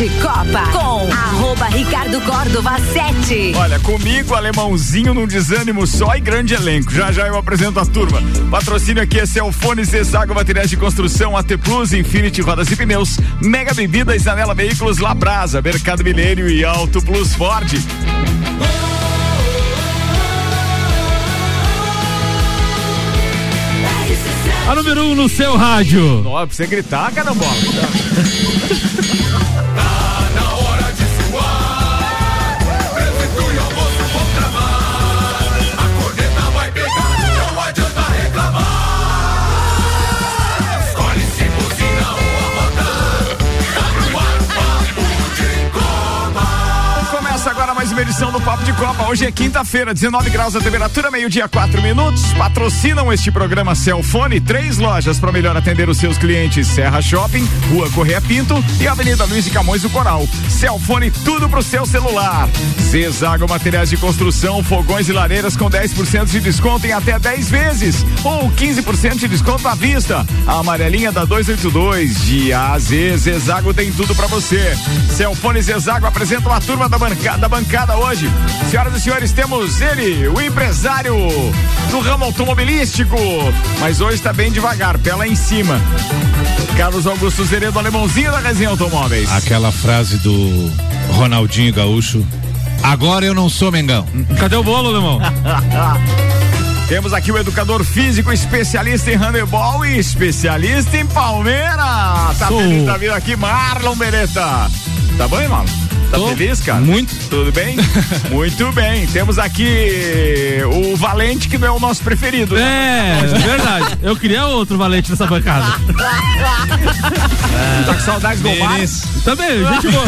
de Copa com arroba Ricardo Córdova 7. Olha, comigo, alemãozinho num desânimo só e grande elenco. Já já eu apresento a turma. Patrocínio aqui é Celfone, Zezago Materiais de Construção, AT Plus, Infinity Rodas e Pneus, Mega Bebidas, Anela Veículos, Labrasa, Mercado Milênio e Auto Plus Ford. A número 1 um no seu rádio. Ó, pra você gritar, carambola. Começa uma edição do Papo de Copa. Hoje é quinta-feira, 19 graus a temperatura, meio-dia, 4 minutos. Patrocinam este programa Celfone, três lojas para melhor atender os seus clientes: Serra Shopping, Rua Correia Pinto e Avenida Luiz e Camões do Coral. Celfone, tudo pro seu celular. Zezago Materiais de Construção, fogões e lareiras com 10% de desconto em até 10 vezes ou 15% de desconto à vista. A amarelinha da 282 de A a Z, Zezago tem tudo para você. Celfone Zezago apresentam a turma da bancada, da bancada hoje. Senhoras e senhores, temos ele, o empresário do ramo automobilístico, mas hoje está bem devagar, pela em cima. Carlos Augusto Zeredo, alemãozinho da Resenha Automóveis. Aquela frase do Ronaldinho Gaúcho. Agora eu não sou Mengão. Cadê o bolo, alemão? Temos aqui o educador físico, especialista em handebol e especialista em Palmeiras. Tá Sou. feliz da vida aqui, Marlon Beretta. Tá bom, hein, Marlon? Tá Tô. feliz, cara? Muito. Tudo bem? Muito bem. Temos aqui o Valente, que não é o nosso preferido. né? É, verdade. Eu queria outro valente nessa bancada. Tá com saudades do Omar? Também, gente boa.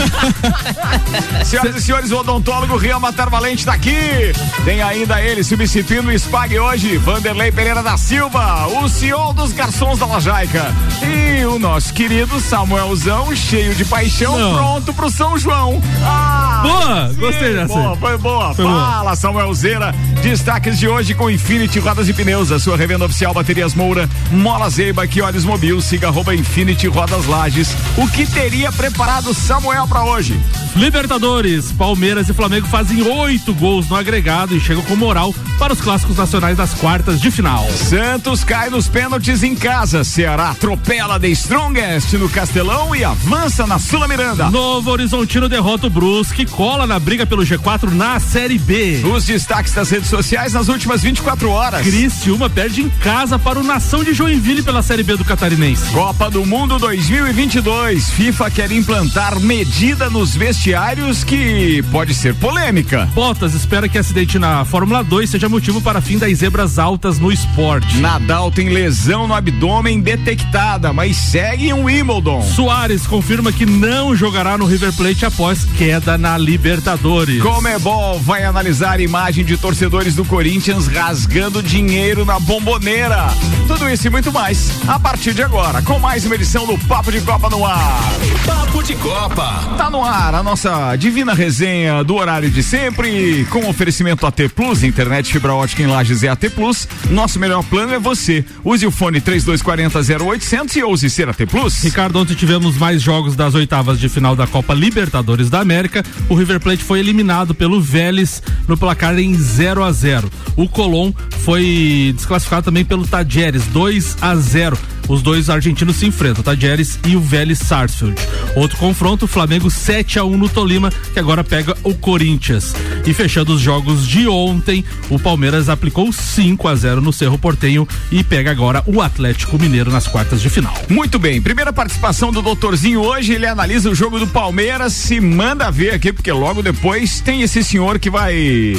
Senhoras e senhores, o odontólogo Rian Matar Valente tá aqui. Tem ainda ele substituindo o Spag hoje, Vanderlei Pereira da Silva, o senhor dos garçons da Lajaica. E o nosso querido Samuelzão, cheio de paixão, Não. pronto pro São João. Ah, Boa, gostei dessa. Boa, foi boa. Foi boa. Fala, Samuelzeira. Destaques de hoje com Infinity Rodas e Pneus, a sua revenda oficial Baterias Moura, Mola Zeiba, que olhos mobil, siga arroba Infinity Rodas Lages. O que teria preparado Samuel pra hoje? Libertadores, Palmeiras e Flamengo fazem oito gols no agregado e chegam com moral para os clássicos nacionais das quartas de final. Santos cai nos pênaltis em casa. Ceará atropela The Strongest no Castelão e avança na Sula Miranda. Novo Horizontino derrota o Brusque, cola na briga pelo G4 na Série B. Os destaques das redes sociais nas últimas 24 horas. Criciúma perde em casa para o Nação de Joinville pela Série B do Catarinense. Copa do Mundo 2022. FIFA quer implantar medida nos vestiários que pode ser polêmica. Bottas espera que acidente na Fórmula 2 seja motivo para fim das zebras altas no esporte. Nadal tem lesão no abdômen detectada, mas segue em Wimbledon. Soares confirma que não jogará no River Plate após queda na Libertadores. Comebol vai analisar imagem de torcedores do Corinthians rasgando dinheiro na bomboneira. Tudo isso e muito mais a partir de agora, com mais uma edição do Papo de Copa no ar. Papo de Copa. Tá no ar a nossa divina resenha do horário de sempre, com oferecimento AT Plus, internet fibra ótica em Lages é AT Plus. Nosso melhor plano é você. Use o fone 3240 0800 e ouse ser AT Plus. Ricardo, ontem tivemos mais jogos das oitavas de final da Copa Libertadores da América. O River Plate foi eliminado pelo Vélez no placar em 0 a 0. O Colón foi desclassificado também pelo Tajeres, 2 a 0. Os dois argentinos se enfrentam, o Tajeres e o Vélez Sarsfield. Outro confronto, o Flamengo 7 a 1 no Tolima, que agora pega o Corinthians. E fechando os jogos de ontem, o Palmeiras aplicou 5 a 0 no Cerro Portenho e pega agora o Atlético Mineiro nas quartas de final. Muito bem, primeira participação do doutorzinho hoje, ele analisa o jogo do Palmeiras, se manda ver aqui, porque logo depois tem esse senhor que vai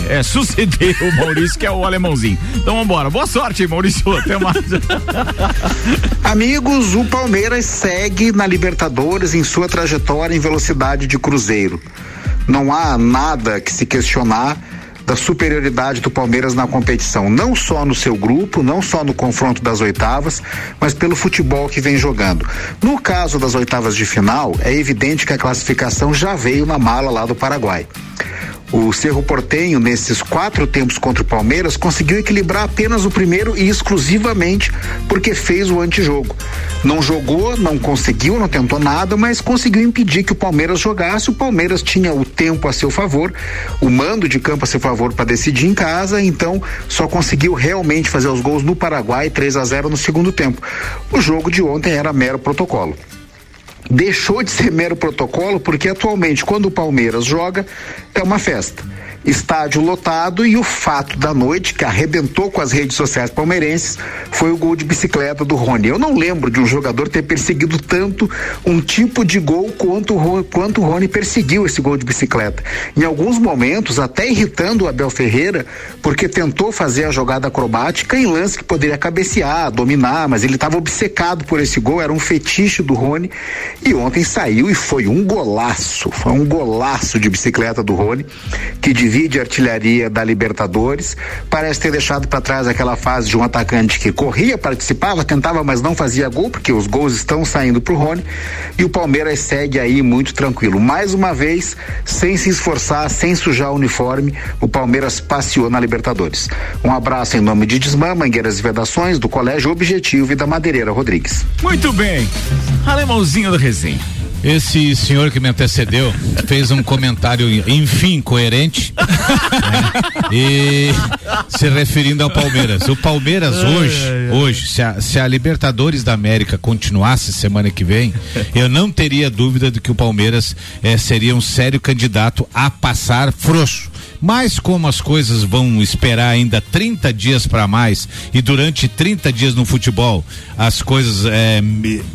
é, suceder o Maurício, que é o alemãozinho. Então vambora, boa sorte, Maurício, até mais. Amigos, o Palmeiras segue na Libertadores em sua trajetória em velocidade de cruzeiro. Não há nada que se questionar da superioridade do Palmeiras na competição, não só no seu grupo, não só no confronto das oitavas, mas pelo futebol que vem jogando. No caso das oitavas de final, é evidente que a classificação já veio na mala lá do Paraguai. O Cerro Portenho, nesses quatro tempos contra o Palmeiras, conseguiu equilibrar apenas o primeiro e exclusivamente porque fez o antijogo. Não jogou, não conseguiu, não tentou nada, mas conseguiu impedir que o Palmeiras jogasse. O Palmeiras tinha o tempo a seu favor, o mando de campo a seu favor para decidir em casa, então só conseguiu realmente fazer os gols no Paraguai, 3 a 0 no segundo tempo. O jogo de ontem era mero protocolo deixou de ser mero protocolo porque atualmente quando o Palmeiras joga é uma festa estádio lotado e o fato da noite que arrebentou com as redes sociais palmeirenses foi o gol de bicicleta do Rony. Eu não lembro de um jogador ter perseguido tanto um tipo de gol quanto, quanto o Rony perseguiu esse gol de bicicleta. Em alguns momentos, até irritando o Abel Ferreira, porque tentou fazer a jogada acrobática em lance que poderia cabecear, dominar, mas ele estava obcecado por esse gol, era um fetiche do Rony. E ontem saiu e foi um golaço, foi um golaço de bicicleta do Rony, que devia divide a artilharia da Libertadores. Parece ter deixado para trás aquela fase de um atacante que corria, participava, tentava, mas não fazia gol, porque os gols estão saindo pro Rony. E o Palmeiras segue aí muito tranquilo. Mais uma vez, sem se esforçar, sem sujar o uniforme, o Palmeiras passeou na Libertadores. Um abraço em nome de Desmã, Mangueiras e Vedações, do Colégio Objetivo e da Madeireira Rodrigues. Muito bem. Alemãozinho do resenha. Esse senhor que me antecedeu fez um comentário, enfim, coerente né? e se referindo ao Palmeiras. O Palmeiras hoje, hoje, se a, se a Libertadores da América continuasse semana que vem, eu não teria dúvida de que o Palmeiras eh, seria um sério candidato a passar frouxo. Mas como as coisas vão esperar ainda 30 dias para mais e durante 30 dias no futebol as coisas é,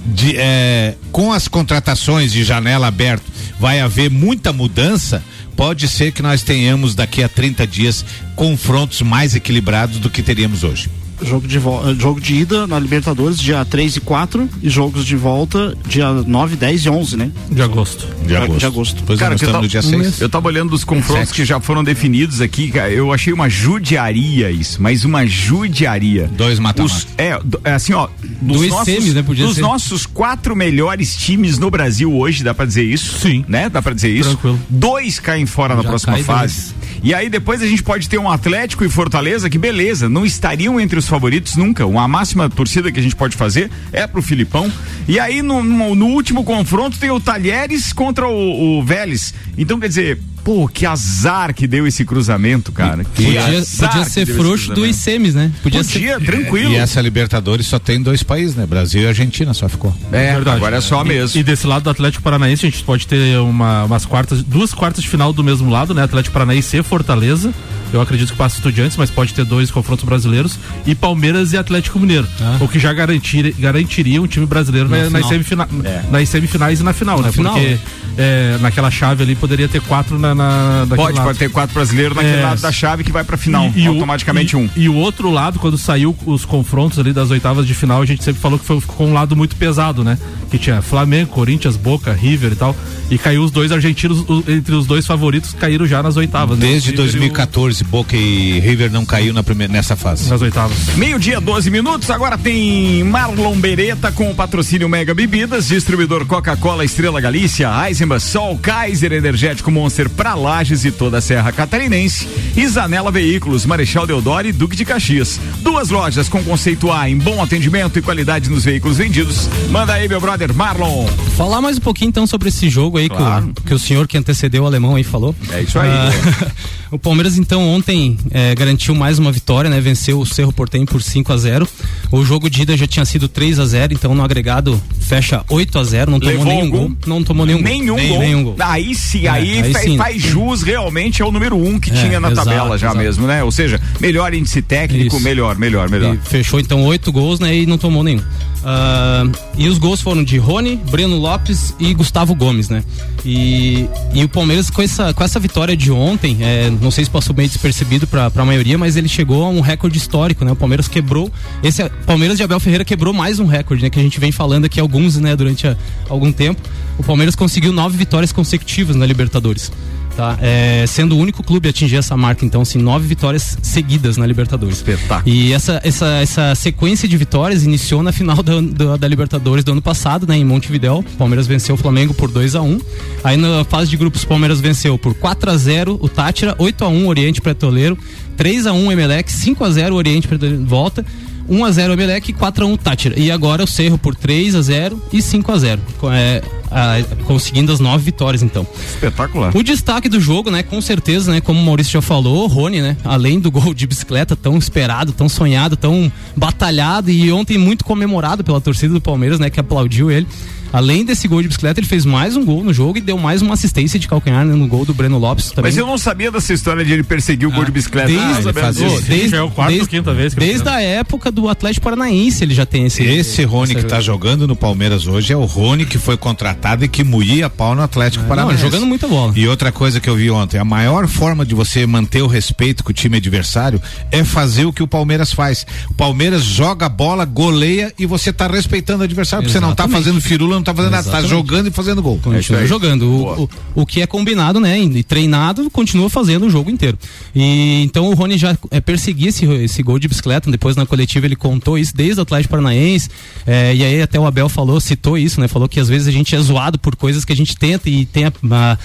de, é, com as contratações de janela aberta vai haver muita mudança, pode ser que nós tenhamos daqui a 30 dias confrontos mais equilibrados do que teríamos hoje jogo de, eh, jogo de ida na Libertadores dia 3 e 4 e jogos de volta dia 9, 10 e 11, né? De agosto. De agosto. De agosto. Pois Cara, eu, no dia 6. eu tava olhando os confrontos que já foram definidos aqui, eu achei uma judiaria isso, mas uma judiaria. Dois mata-mata. É, é, assim, ó, dos, Dois nossos, semis, né? Podia dos ser. nossos quatro melhores times no Brasil hoje, dá pra dizer isso? Sim. Né? Dá pra dizer isso? Tranquilo. Dois caem fora Já na próxima fase. E aí depois a gente pode ter um Atlético e Fortaleza que beleza, não estariam entre os favoritos nunca. Uma máxima torcida que a gente pode fazer é pro Filipão. E aí no, no, no último confronto tem o Talheres contra o, o Vélez. Então quer dizer, Pô, que azar que deu esse cruzamento, cara. Que Podia, azar podia ser frouxo dos semis, né? Podia, Podia, ser. tranquilo. E essa Libertadores só tem dois países, né? Brasil e Argentina só ficou. É, Verdade. agora é só E- mesmo. E, desse lado do Atlético Paranaense, a gente pode ter uma, umas quartas, duas quartas de final do mesmo lado, né? Atlético Paranaense e Fortaleza. Eu acredito que passa estudiantes, mas pode ter dois confrontos brasileiros. E Palmeiras e Atlético Mineiro. O que já garantir, garantiria um time brasileiro na- nas, semifina- nas semifinais e na final, né? final, Porque né? é, naquela chave ali poderia ter quatro na. Na daquele Pode, lado. pode ter quatro brasileiros naquele É. lado da chave que vai pra final. E- e o- automaticamente e- um. E o outro lado, quando saiu os confrontos ali das oitavas de final, a gente sempre falou que foi, ficou um lado muito pesado, né? Que tinha Flamengo, Corinthians, Boca, River e tal. E caiu os dois argentinos, o- entre os dois favoritos, caíram já nas oitavas. né? Desde O River e o- 2014, Boca e River não caiu na primeira, nessa fase. Nas oitavas. Meio-dia, 12 minutos. Agora tem Marlon Beretta com o patrocínio Mega Bebidas, distribuidor Coca-Cola Estrela Galícia, Eisenbach, Sol, Kaiser Energético Monster pra Lages e toda a Serra Catarinense. E Zanela Veículos, Marechal Deodoro e Duque de Caxias. Duas lojas com conceito A em bom atendimento e qualidade nos veículos vendidos. Manda aí, meu brother Marlon. Falar mais um pouquinho então sobre esse jogo aí Claro. que, o, que o senhor que antecedeu o alemão aí falou. É isso aí. Ah, o Palmeiras então ontem eh, garantiu mais uma vitória, né? Venceu o Cerro Portenho por 5 a 0 O jogo de ida já tinha sido 3 a 0 então no agregado fecha 8 a 0 não tomou Levou nenhum algum? gol. Não tomou nenhum, Nenhum gol. gol. Nenhum gol. Aí sim, É, aí, aí fa- sim. faz jus realmente ao número um que É, tinha na exato, tabela já exato. mesmo, né? Ou seja, melhor índice técnico, Isso. melhor, melhor, melhor. E fechou então oito gols, né? E não tomou nenhum. Ah, e os gols foram de Rony, Breno Lopes e Gustavo Gomes, né? E, e o Palmeiras com essa, com essa vitória de ontem, é, não sei se passou bem despercebido para a maioria, mas ele chegou a um recorde histórico, né? O Palmeiras quebrou, esse é- Palmeiras de Abel Ferreira quebrou mais um recorde, né? Que a gente vem falando aqui alguns, né? Durante a- algum tempo. O Palmeiras conseguiu nove vitórias consecutivas na Libertadores. Tá? É, sendo o único clube a atingir essa marca, então, assim, nove vitórias seguidas na Libertadores. Espetáculo. E essa, essa, essa sequência de vitórias iniciou na final da, da, da Libertadores do ano passado, né? Em Montevidéu. O Palmeiras venceu o Flamengo por 2 a 1 Aí na fase de grupos, o Palmeiras venceu por 4 a 0 o Tátira, 8 a 1 Oriente Petroleiro, 3 a 1 Emelec, 5 a 0 Oriente Petroleiro volta. 1 a 0 Emelec e 4 a 1 Tátira. E agora o Cerro por 3 a 0 e 5 a 0. Co- É, a- conseguindo as nove vitórias então. Espetacular. O destaque do jogo, né, com certeza, né, como o Maurício já falou, o Rony, né, além do gol de bicicleta tão esperado, tão sonhado, tão batalhado e ontem muito comemorado pela torcida do Palmeiras, né, que aplaudiu ele. Além desse gol de bicicleta, ele fez mais um gol no jogo e deu mais uma assistência de calcanhar né, no gol do Breno Lopes também. Mas eu não sabia dessa história de ele perseguir o gol de bicicleta. Desde, Ah, não fazia- desde, Já é o quarto desde- quinta vez desde a época do Atlético Paranaense ele já tem esse Esse Rony que essa- tá jogando no Palmeiras hoje é o Rony que foi contratado e que moía pau no Atlético Não, Paranaense. jogando muita bola. E outra coisa que eu vi ontem, a maior forma de você manter o respeito com o time adversário é fazer o que o Palmeiras faz. O Palmeiras joga a bola, goleia e você tá respeitando o adversário, porque você não tá Exatamente. fazendo firula, não tá fazendo nada, tá jogando e fazendo gol. É Continua aí. jogando. Boa. O, o, o que é combinado, né? E treinado, continua fazendo o jogo inteiro. E então o Rony já é, perseguia esse, esse gol de bicicleta. Depois na coletiva ele contou isso desde o Atlético Paranaense. é, e aí até o Abel falou, citou isso, né? Falou que às vezes a gente é zoado por coisas que a gente tenta e tem a- a-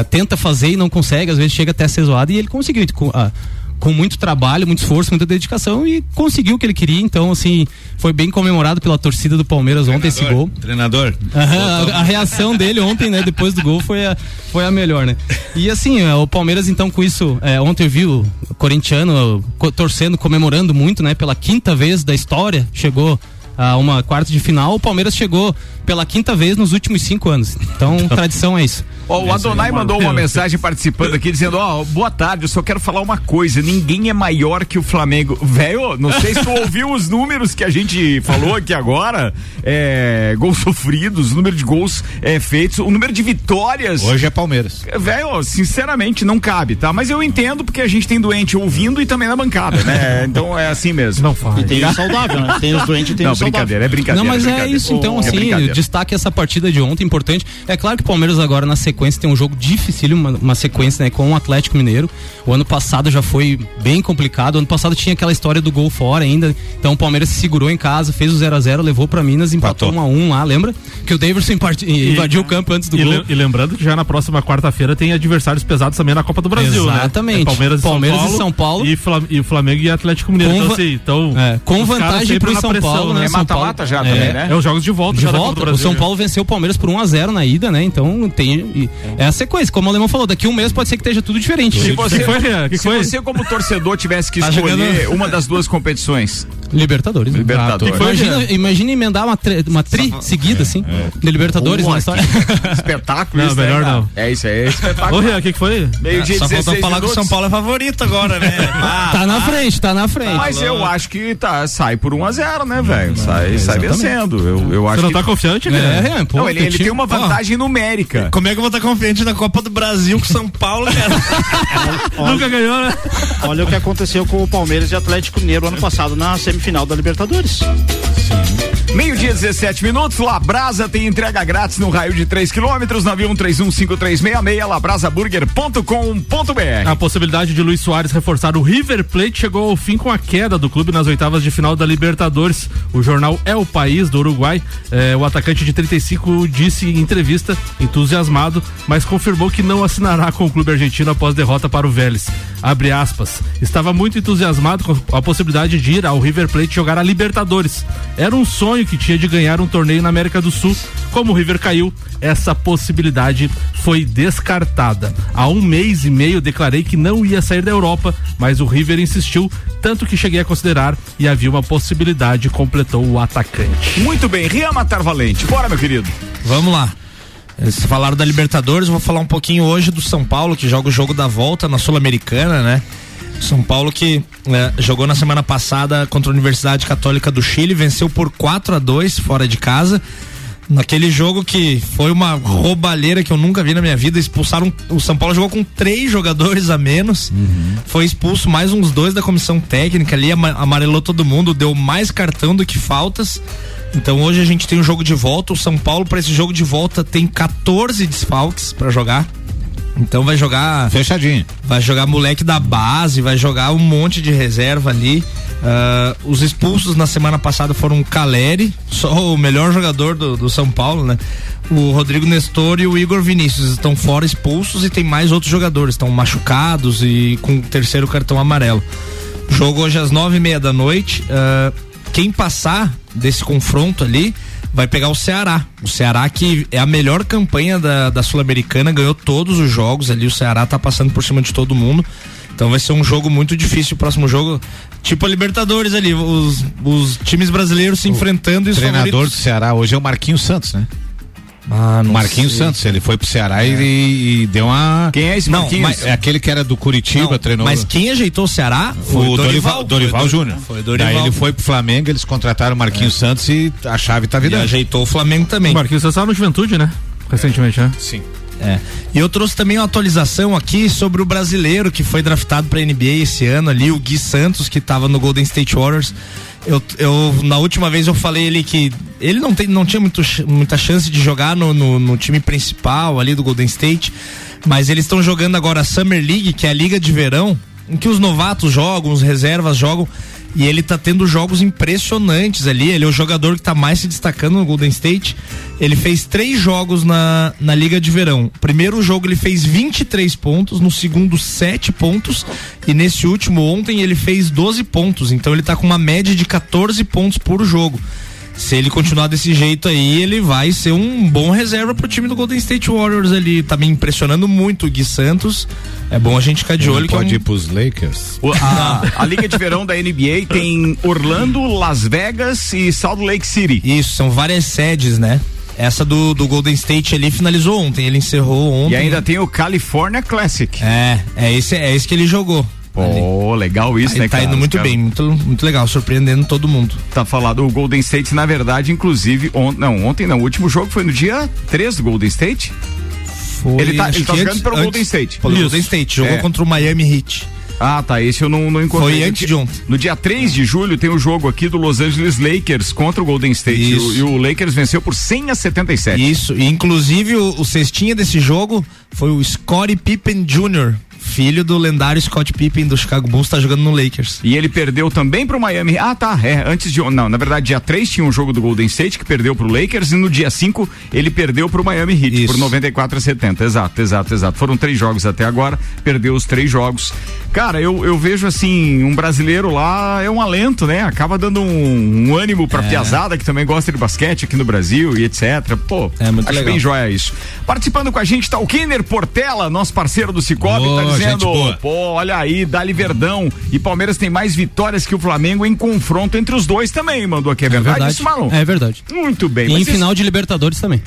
a- tenta fazer e não consegue. Às vezes chega até a ser zoado e ele conseguiu. a- com muito trabalho, muito esforço, muita dedicação e conseguiu o que ele queria. Então, assim, foi bem comemorado pela torcida do Palmeiras ontem esse gol. Treinador. Aham, a, a reação dele ontem, né, depois do gol foi a, foi a melhor, né? E assim, é, o Palmeiras então com isso, é, ontem eu vi o corintiano co- torcendo, comemorando muito, né, pela quinta vez da história, chegou a uma quarta de final, o Palmeiras chegou pela quinta vez nos últimos cinco anos. Então, tradição é isso. Ó, o Adonai mandou uma mensagem participando aqui dizendo: Ó, boa tarde, eu só quero falar uma coisa. Ninguém é maior que o Flamengo. Velho, não sei se tu ouviu os números que a gente falou aqui agora. É, gols sofridos, o número de gols é, feitos, o número de vitórias. Hoje é Palmeiras. Velho, sinceramente, não cabe, tá? Mas eu entendo porque a gente tem doente ouvindo e também na bancada, né? Então é assim mesmo. Não faz. E tem o saudável, né? Tem os doentes e tem Não, o saudável. Brincadeira, é brincadeira. Não, mas é brincadeira. isso, então, É assim, brincadeira. destaque essa partida de ontem, importante. É claro que o Palmeiras agora na sequência tem um jogo difícil, uma, uma sequência, né, com o Atlético Mineiro. O ano passado já foi bem complicado. O ano passado tinha aquela história do gol fora ainda. Então o Palmeiras se segurou em casa, fez o 0 a 0 levou pra Minas, empatou Empatou. 1 a 1 lá, lembra? Que o Davidson invadiu o campo antes do E, gol. le- e lembrando que já na próxima quarta-feira tem adversários pesados também na Copa do Brasil, né? Exatamente. É Palmeiras, Palmeiras e e São São Paulo. Paulo. E, Flam- e Flamengo e Atlético Mineiro. Com então, assim, então, É, com vantagem pro São pressão, Paulo, né? É São mata-mata Paulo- já é, também, né? É os jogos de volta. De volta, o São né? Paulo venceu o Palmeiras por 1 a 0 na ida, né? Então tem e- é a sequência, como o Alemão falou, daqui um mês pode ser que esteja tudo diferente. Se você, que foi, que se você como torcedor tivesse que Tá escolher jogando- uma das duas competições, Libertadores. né? Libertadores. Ah, foi, Imagina, Jean? imagina emendar uma, tre- uma tri seguida, assim, de Libertadores Boa, na história. espetáculo Não, isso, melhor né, não. É isso aí, é Ô, espetáculo. Rian, o que que foi? Meio dia Só 16 faltou falar que o. São Paulo é favorito agora, né? Ah, tá na frente, tá na frente. Mas eu acho que tá, sai por 1 a 0 né, velho? Sai, sai vencendo. Eu, eu acho Você não que... tá confiante, É, Rian? Rian, pô, Não, ele, ele tem uma vantagem numérica. como é que eu vou estar confiante na Copa do Brasil com o São Paulo, cara? Nunca ganhou, né? Olha o que aconteceu com o Palmeiras e Atlético Mineiro ano passado na semifinal da Libertadores. Meio-dia, 17 minutos. Labrasa tem entrega grátis no raio de 3 quilômetros, 91315366, labrasaburger.com.br. A possibilidade de Luiz Soares reforçar o River Plate chegou ao fim com a queda do clube nas oitavas de final da Libertadores. O jornal É o País do Uruguai, eh, o atacante de 35 disse em entrevista, entusiasmado, mas confirmou que não assinará com o clube argentino após derrota para o Vélez. Abre aspas. Estava muito entusiasmado com a possibilidade de ir ao River Plate jogar a Libertadores. Era um sonho que tinha de ganhar um torneio na América do Sul. Como o River caiu, essa possibilidade foi descartada. Há um mês e meio declarei que não ia sair da Europa, mas o River insistiu, tanto que cheguei a considerar e havia uma possibilidade, completou o atacante. Muito bem, Rian Matar Valente. Bora, meu querido. Vamos lá. Vocês falaram da Libertadores, eu vou falar um pouquinho hoje do São Paulo, que joga o jogo da volta na Sul-Americana, né? São Paulo que né, jogou na semana passada contra a Universidade Católica do Chile, venceu por 4 a 2 fora de casa. Naquele jogo que foi uma roubalheira que eu nunca vi na minha vida, expulsaram. O São Paulo jogou com três jogadores a menos. Foi expulso mais uns dois da comissão técnica ali, ama- amarelou todo mundo, deu mais cartão do que faltas. Então hoje a gente tem um jogo de volta. O São Paulo, para esse jogo de volta, tem 14 desfalques para jogar. Então vai jogar. Fechadinho. Vai jogar moleque da base, vai jogar um monte de reserva ali. Uh, os expulsos na semana passada foram o Caleri, só o melhor jogador do, do, São Paulo, né? O Rodrigo Nestor e o Igor Vinícius estão fora expulsos e tem mais outros jogadores, estão machucados e com o terceiro cartão amarelo. Jogo hoje às nove e meia da noite. Uh, quem passar desse confronto ali vai pegar o Ceará. O Ceará que é a melhor campanha da, da Sul-Americana, ganhou todos os jogos ali. O Ceará tá passando por cima de todo mundo. Então vai ser um jogo muito difícil. O próximo jogo, tipo a Libertadores ali, os, os times brasileiros se o enfrentando e os treinador favoritos. do Ceará hoje é o Marquinhos Santos, né? Ah, Marquinhos sei. Santos, ele foi pro Ceará é. e, e, deu uma. Quem é esse não, Marquinhos? Mas, é aquele que era do Curitiba, não, treinou. Mas quem ajeitou o Ceará foi o Dorival, Dorival, Dorival Júnior. Foi Dorival. Daí ele foi pro Flamengo, eles contrataram o Marquinhos é. Santos e a chave tá virando. E ajeitou o Flamengo também. O Marquinhos Santos no Juventude, né? Recentemente, né? Sim. É. E eu trouxe também uma atualização aqui sobre o brasileiro que foi draftado para NBA esse ano ali, o Gui Santos, que estava no Golden State Warriors. Eu, eu, na última vez eu falei ele que ele não, tem, não tinha muito, muita chance de jogar no, no, no time principal ali do Golden State, mas eles estão jogando agora a Summer League, que é a liga de verão, em que os novatos jogam, os reservas jogam. E ele tá tendo jogos impressionantes ali. Ele é o jogador que tá mais se destacando no Golden State. Ele fez três jogos na, na Liga de Verão. Primeiro jogo ele fez 23 pontos, no segundo, 7 pontos. E nesse último, ontem, ele fez 12 pontos. Então ele tá com uma média de 14 pontos por jogo se ele continuar desse jeito aí, ele vai ser um bom reserva pro time do Golden State Warriors ali. Tá me impressionando muito o Gui Santos. É bom a gente ficar de olho. pode é um... ir pros Lakers. O, a, a, Liga de Verão da NBA tem Orlando, Las Vegas e Salt Lake City. Isso, são várias sedes, né? Essa do, do Golden State ali finalizou ontem, ele encerrou ontem. E ainda tem o California Classic. É, é esse, é esse que ele jogou. Pô, legal isso, Aí né, Tá indo muito cara. bem, muito, muito legal, surpreendendo todo mundo. Tá falado o Golden State, na verdade, inclusive, on, não, ontem não, o último jogo foi no dia 3 do Golden State. Foi, ele tá, ele tá jogando pelo antes, Golden State. Pelo Golden State, jogou é. contra o Miami Heat. Ah, tá. Esse eu não, não encontrei. Foi antes de ontem. No dia 3 de julho tem o um jogo aqui do Los Angeles Lakers contra o Golden State. Isso. E, o, e o Lakers venceu por 100 a 77. Isso. E inclusive o, o cestinha desse jogo foi o Scottie Pippen Jr filho do lendário Scott Pippen do Chicago Bulls, tá jogando no Lakers. E ele perdeu também pro Miami. Ah, tá, é, antes de, não, na verdade, dia 3 tinha um jogo do Golden State que perdeu pro Lakers e no dia 5 ele perdeu pro Miami Heat Isso. por 94 a 70. Exato, exato, exato. Foram três jogos até agora, perdeu os três jogos. Cara, eu, eu vejo assim, um brasileiro lá é um alento, né? Acaba dando um, um ânimo pra é. piazada que também gosta de basquete aqui no Brasil e etc. Pô, é muito acho legal. bem joia isso. Participando com a gente tá o Kenner Portela, nosso parceiro do Cicobi, tá dizendo, pô, olha aí, Dali Verdão e Palmeiras tem mais vitórias que o Flamengo em confronto entre os dois também, mandou aqui, é, verdade, é verdade. isso, Malon? É verdade. Muito bem. E em final de Libertadores também.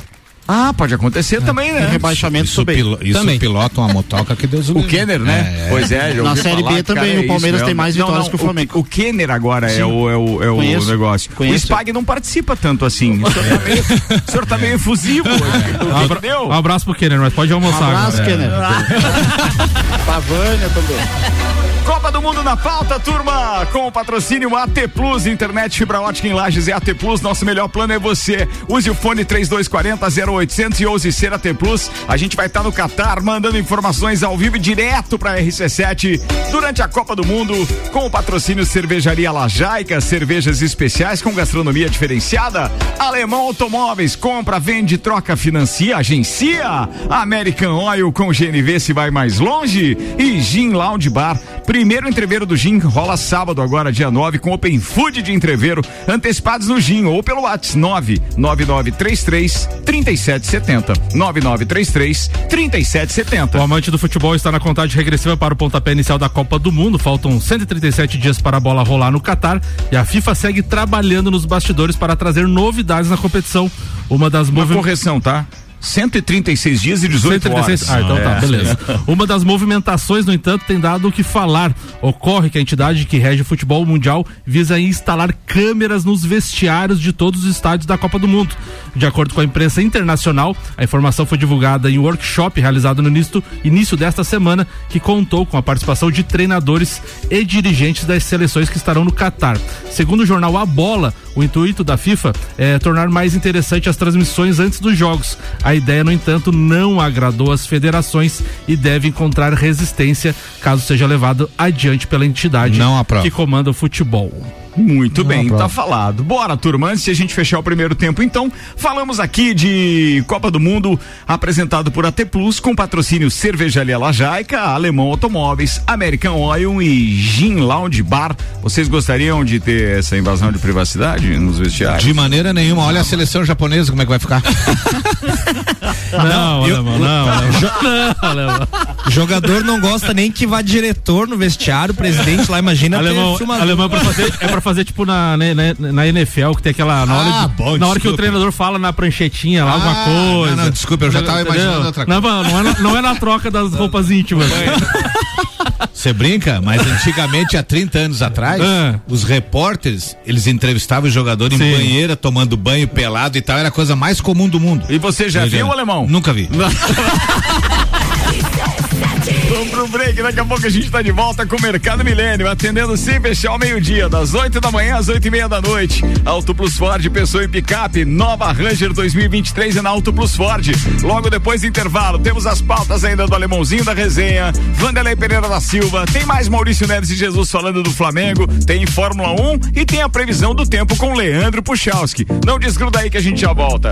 Ah, pode acontecer é. também, né? rebaixamento isso também. Pilo, isso também. pilota uma motoca que Deus o O Kenner, né? É. Pois é. Na Série falar, B também, cara, o Palmeiras tem mais vitórias não, não, que o Flamengo. O, o Kenner agora Sim. é o, é o, é o negócio. Conheço. O Spag não participa tanto assim. O senhor tá meio, o senhor tá meio efusivo hoje. Um abraço pro Kenner, mas pode almoçar. Um abraço, agora. Kenner. Pavânia também. Copa do Mundo na pauta, turma, com o patrocínio AT Plus, internet fibra ótica em Lages é AT Plus, nosso melhor plano é você. Use o fone 3240 0800 e ouse ser AT Plus. A gente vai estar tá no Catar mandando informações ao vivo direto para RC7 durante a Copa do Mundo com o patrocínio Cervejaria Lajaica, cervejas especiais com gastronomia diferenciada. Alemão Automóveis, compra, vende, troca, financia, agencia. American Oil com GNV se vai mais longe e Gin Lounge Bar Primeiro entreveiro do Gin rola sábado, agora, dia 9, com Open Food de entreveiro, antecipados no Gin ou pelo WhatsApp 99933 3770. 9933 3770. O amante do futebol está na contagem regressiva para o pontapé inicial da Copa do Mundo. Faltam 137 dias para a bola rolar no Catar e a FIFA segue trabalhando nos bastidores para trazer novidades na competição. Uma das Uma correção, tá? 136 dias e 18 136, horas. Ah, então tá, é. tá, beleza. Uma das movimentações, no entanto, tem dado o que falar. Ocorre que a entidade que rege o futebol mundial visa instalar câmeras nos vestiários de todos os estádios da Copa do Mundo. De acordo com a imprensa internacional, a informação foi divulgada em um workshop realizado no início, início desta semana, que contou com a participação de treinadores e dirigentes das seleções que estarão no Catar. Segundo o jornal A Bola, O intuito da FIFA é tornar mais interessante as transmissões antes dos jogos. A ideia, no entanto, não agradou as federações e deve encontrar resistência caso seja levado adiante pela entidade que comanda o futebol. Muito bem, prova. tá falado. Bora, turma, antes de a gente fechar o primeiro tempo, então, falamos aqui de Copa do Mundo, apresentado por AT Plus, com patrocínio Cervejaria Lajaica, Alemão Automóveis, American Oil e Gin Lounge Bar. Vocês gostariam de ter essa invasão de privacidade nos vestiários? De maneira nenhuma. Olha a seleção japonesa, como é que vai ficar? Não, alemão, não, alemão. Não, alemão. Jogador não gosta nem que vá diretor no vestiário, presidente lá, imagina ter Alemão, alemão é pra fazer, é pra fazer tipo na, na, na- na NFL, que tem aquela. Na hora, Ah, de- bom, na hora que o treinador fala na pranchetinha lá, Ah, alguma coisa. não, não, desculpa, eu já tava Entendeu? imaginando outra Não, não, não é, na- não é na troca das roupas íntimas. Você brinca? Mas antigamente, há 30 anos atrás, Ah. os repórteres, eles entrevistavam o jogador em Sim. banheira, tomando banho pelado e tal, era a coisa mais comum do mundo. E você já Entendeu? viu, alemão? Nunca vi. Vamos pro break, daqui a pouco a gente tá de volta com o Mercado Milênio, atendendo sem fechar ao meio-dia, das 8 da manhã às 8 e meia da noite. Auto Plus Ford, Pessoa e Picape, nova Ranger 2023 é na Auto Plus Ford. Logo depois do intervalo, temos as pautas ainda do Alemãozinho da resenha, Vanderlei Pereira da Silva, tem mais Maurício Neves e Jesus falando do Flamengo, tem Fórmula 1 e tem a previsão do tempo com Leandro Puchalski. Não desgruda aí que a gente já volta.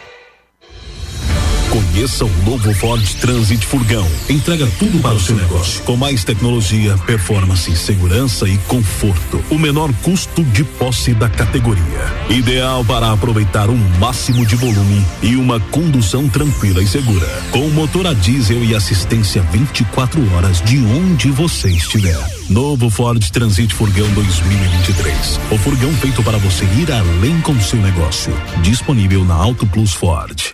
Conheça o novo Ford Transit Furgão. Entrega tudo para o seu negócio. Com mais tecnologia, performance, segurança e conforto. O menor custo de posse da categoria. Ideal para aproveitar o máximo de volume e uma condução tranquila e segura. Com motor a diesel e assistência 24 horas de onde você estiver. Novo Ford Transit Furgão 2023. O furgão feito para você ir além com seu negócio. Disponível na Auto Plus Ford.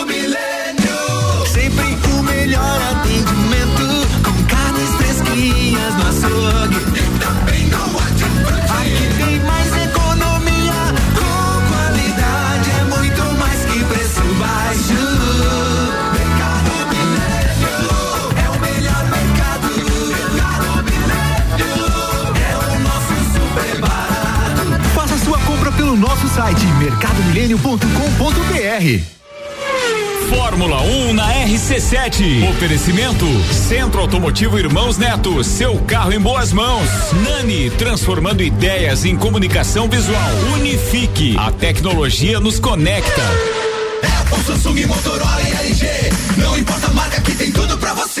melhor atendimento. Com carnes fresquinhas no açougue. Também hortifruti. Aqui tem mais economia. Com qualidade. É muito mais que preço baixo. Mercado Milênio. É o melhor mercado. Mercado Milênio. É o nosso super barato. Faça sua compra pelo nosso site mercadomilênio.com.br. Fórmula 1 na RC7. Oferecimento Centro Automotivo Irmãos Neto. Seu carro em boas mãos. Nani, transformando ideias em comunicação visual. Unifique. A tecnologia nos conecta. Apple, Samsung, Motorola e LG. Não importa a marca que tem tudo pra você.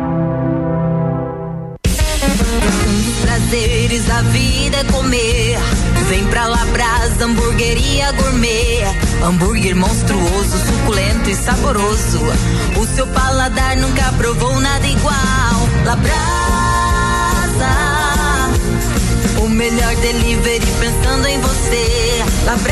Prazeres da vida é comer. Vem pra Labrasa, hamburgueria gourmet. Hambúrguer monstruoso, suculento e saboroso. O seu paladar nunca provou nada igual. Labrasa, o melhor delivery pensando em você. Labrasa,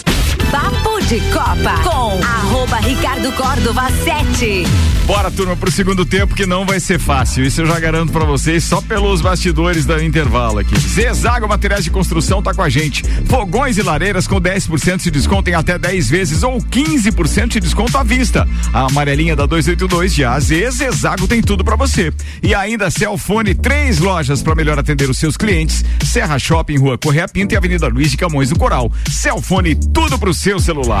De Copa com arroba Ricardo Córdova 7. Bora, turma, pro segundo tempo que não vai ser fácil. Isso eu já garanto pra vocês só pelos bastidores do intervalo aqui. Zezago Materiais de Construção tá com a gente. Fogões e lareiras com 10% de desconto em até 10 vezes ou 15% de desconto à vista. A amarelinha da 282 de AZ, Zezago tem tudo pra você. E ainda Celfone, três lojas pra melhor atender os seus clientes. Serra Shopping, Rua Correia Pinto e Avenida Luiz de Camões do Coral. Celfone, tudo pro seu celular.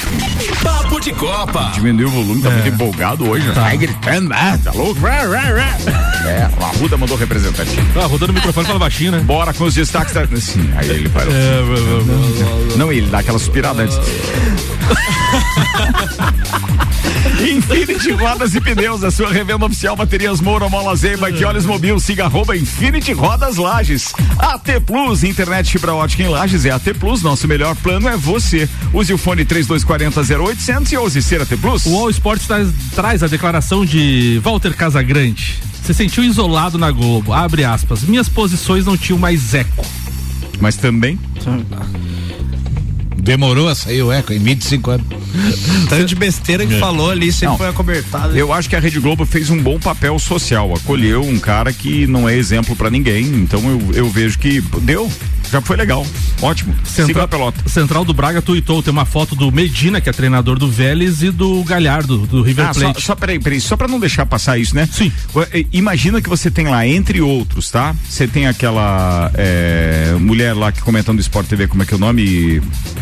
Papo de Copa. Diminuiu o volume, tá muito empolgado hoje. Tá. Vai gritando, ah, tá louco? É, a Ruda mandou representante. Ah, rodando o microfone fala baixinho, né? Bora com os destaques da. Sim, aí ele parou. É, Não, ele dá aquela suspirada antes. Infinity Rodas e Pneus, a sua revenda oficial Baterias Moura, Mola Zeiba, que olhos mobil, siga arroba Infinity Rodas Lages. AT Plus, internet fibra ótica em Lages é AT Plus, nosso melhor plano é você. Use o fone 3240 0800 e ouse ser AT Plus. O All Sports traz, traz a declaração de Walter Casagrande. Se sentiu isolado na Globo, abre aspas, minhas posições não tinham mais eco. Mas também. Demorou a sair o eco em 25 anos. Tanto de besteira que É. falou ali, sempre Não. foi acobertado. Eu acho que a Rede Globo fez um bom papel social, acolheu um cara que não é exemplo pra ninguém, então eu, eu vejo que deu, já foi legal, ótimo. Siga a pelota. Central do Braga tuitou, tem uma foto do Medina, que é treinador do Vélez, e do Galhardo, do River Ah, só, Plate. só peraí, peraí, só pra não deixar passar isso, né? Sim. Imagina que você tem lá, entre outros, tá? Você tem aquela é, mulher lá que comentando do Sport TV, como é que é o nome?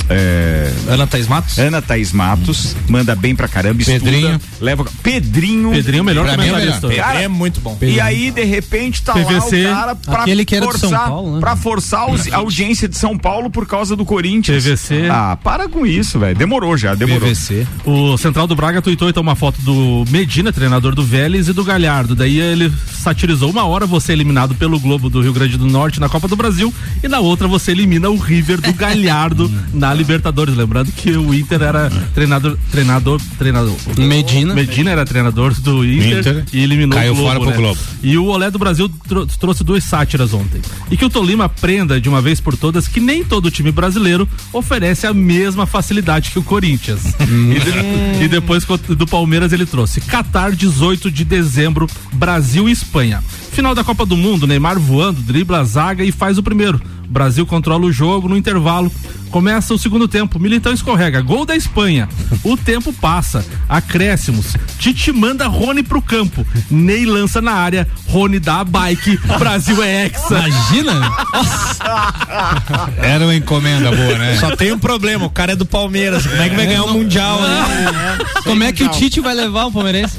É, Ana Thaís Matos? Ana Thaís Matos, manda bem pra caramba, Pedrinho. estuda, leva. Pedrinho. Pedrinho é o melhor Pra mim é. Cara, é muito bom. E aí, de repente, tá PVC, lá o cara pra aquele que era de forçar, Paulo, né? pra forçar os- audiência de São Paulo por causa do Corinthians. PVC. Ah, para com isso, velho. Demorou já, demorou. PVC. O Central do Braga tuitou então uma foto do Medina, treinador do Vélez, e do Galhardo. Daí ele satirizou uma hora você é eliminado pelo Globo do Rio Grande do Norte na Copa do Brasil e na outra você elimina o River do Galhardo na Libertadores. Lembrando que o Inter era treinador, treinador, treinador. Medina. Medina era treinador do Inter, Inter. e eliminou Caiu o Globo. fora pro né? Globo. E o Olé do Brasil tro- trouxe duas sátiras ontem. E que o Tolima aprenda de uma vez por todas que nem todo time brasileiro oferece a mesma facilidade que o Corinthians. E, de- e depois do Palmeiras ele trouxe Qatar 18 de dezembro, Brasil e Espanha. Final da Copa do Mundo, Neymar voando, dribla a zaga e faz o primeiro. O Brasil controla o jogo no intervalo. Começa o segundo tempo. Militão escorrega. Gol da Espanha. O tempo passa. Acréscimos. Tite manda Rony pro campo. Ney lança na área. Rony dá a bike. Brasil é hexa. Imagina? Era uma encomenda boa, né? Só tem um problema, o cara é do Palmeiras. Como é que vai ganhar o Mundial, né? Como é que o Tite vai levar o palmeirense?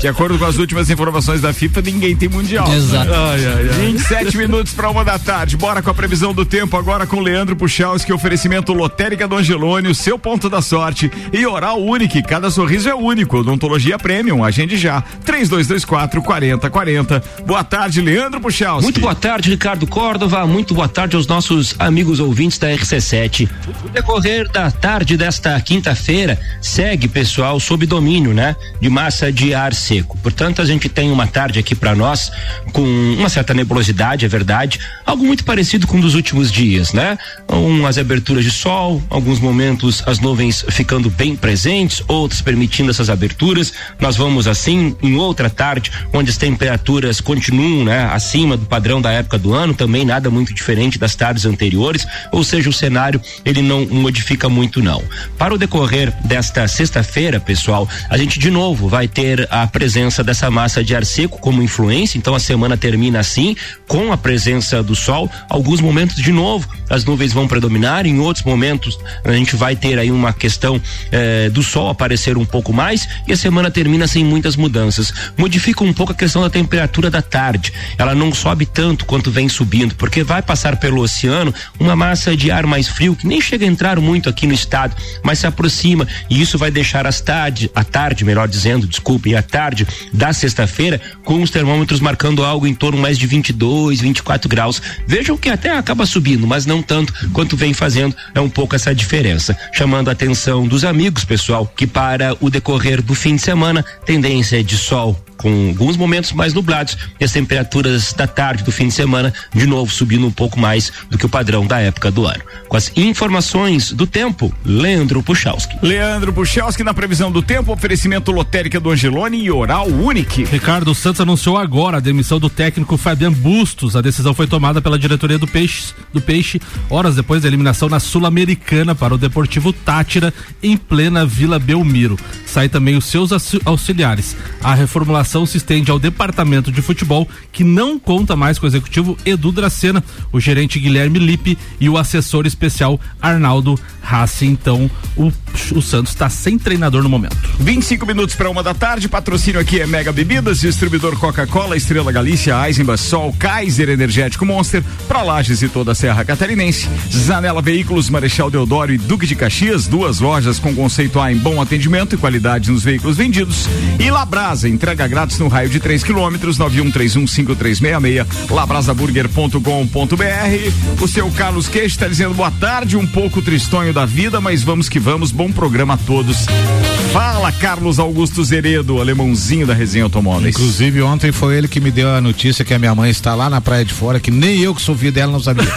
De acordo com as últimas informações da FIFA, ninguém tem mundial. Exato. Ai, ai, ai. 27 minutos para uma da tarde. Bora com a previsão do tempo agora com Leandro Puchalski, oferecimento Lotérica do Angelone, o seu ponto da sorte e Oral Unique. Cada sorriso é único. Odontologia Premium. Agende já. 3224 4040. Boa tarde, Leandro Puchalski. Muito boa tarde, Ricardo Córdova. Muito boa tarde aos nossos amigos ouvintes da RC7. O decorrer da tarde desta quinta-feira segue, pessoal, sob domínio, né? De massa de ar seco. Portanto, a gente tem uma tarde aqui para nós com uma certa nebulosidade, é verdade. Algo muito parecido com um dos últimos dias, né? Umas aberturas de sol, alguns momentos as nuvens ficando bem presentes, outros permitindo essas aberturas. Nós vamos assim em outra tarde, onde as temperaturas continuam, né? Acima do padrão da época do ano, também nada muito diferente das tardes anteriores, ou seja, o cenário ele não modifica muito não. Para o decorrer desta sexta-feira, pessoal, a gente de novo vai ter a presença dessa massa de ar seco como influência, então a semana termina assim, com a presença do sol, alguns momentos de novo as nuvens vão predominar, em outros momentos a gente vai ter aí uma questão eh, do sol aparecer um pouco mais e a semana termina sem muitas mudanças. Modifica um pouco a questão da temperatura da tarde. Ela não sobe tanto quanto vem subindo, porque vai passar pelo oceano uma massa de ar mais frio que nem chega a entrar muito aqui no estado, mas se aproxima e isso vai deixar as tarde, a tarde, melhor dizendo, desculpe, a tarde da sexta-feira com os termômetros marcando algo em torno mais de 22, 24 graus. Vejam que até acaba subindo, mas não tanto quanto vem fazendo, é um pouco essa diferença. Chamando a atenção dos amigos, pessoal, que para o decorrer do fim de semana, tendência é de sol com alguns momentos mais nublados e as temperaturas da tarde do fim de semana de novo subindo um pouco mais do que o padrão da época do ano. Com as informações do tempo, Leandro Puchalski. Leandro Puchalski na previsão do tempo, oferecimento lotérica do Angelone e Oral Unique. Ricardo Santos anunciou agora a demissão do técnico Fabian Bustos. A decisão foi tomada pela diretoria do Peixe, do Peixe horas depois da eliminação na Sul-Americana para o Deportivo Tátira em plena Vila Belmiro. Sai também os seus auxiliares. A reformulação se estende ao departamento de futebol, que não conta mais com o executivo Edu Dracena, o gerente Guilherme Lippe e o assessor especial Arnaldo Rassi. Então, o, o Santos está sem treinador no momento. 25 minutos para uma da tarde. Patrocínio aqui é Mega Bebidas, distribuidor Coca-Cola, Estrela Galícia, Eisenbach, Sol, Kaiser Energético Monster, para Lages e toda a Serra Catarinense. Zanela Veículos, Marechal Deodoro e Duque de Caxias, duas lojas com conceito A em bom atendimento e qualidade nos veículos vendidos. E Labrasa, entrega no raio de 3 quilômetros, 91315366, labrasaburger.com.br. O seu Carlos Queijo está dizendo boa tarde, um pouco tristonho da vida, mas vamos que vamos, bom programa a todos. Fala, Carlos Augusto Zeredo, alemãozinho da Resenha Automóveis. Inclusive, ontem foi ele que me deu a notícia que a minha mãe está lá na praia de fora, que nem eu que sou filho dela não sabia.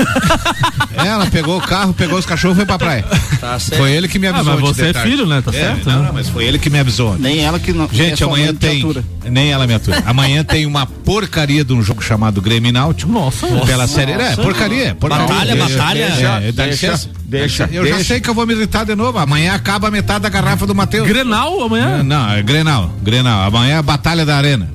Ela pegou o carro, pegou os cachorros e foi pra praia. Tá certo. Foi ele que me Ah, avisou. mas ontem você é filho, né? Tá É, certo, Não, né? não, mas foi ele que me avisou. Nem ela que não. Gente, é amanhã tem. Nem ela me atura. Amanhã tem uma porcaria de um jogo chamado Grêmio Náutico. Nossa, Pela nossa. série. É, porcaria. porcaria. Batalha, Deixa, batalha. Deixa, Deixa, dá deixa, licença. deixa, Eu já deixa. sei que eu vou me irritar de novo. Amanhã acaba a metade da garrafa do Matheus. Grenal amanhã? Não, é Grenal. Grenal. Amanhã é a Batalha da Arena.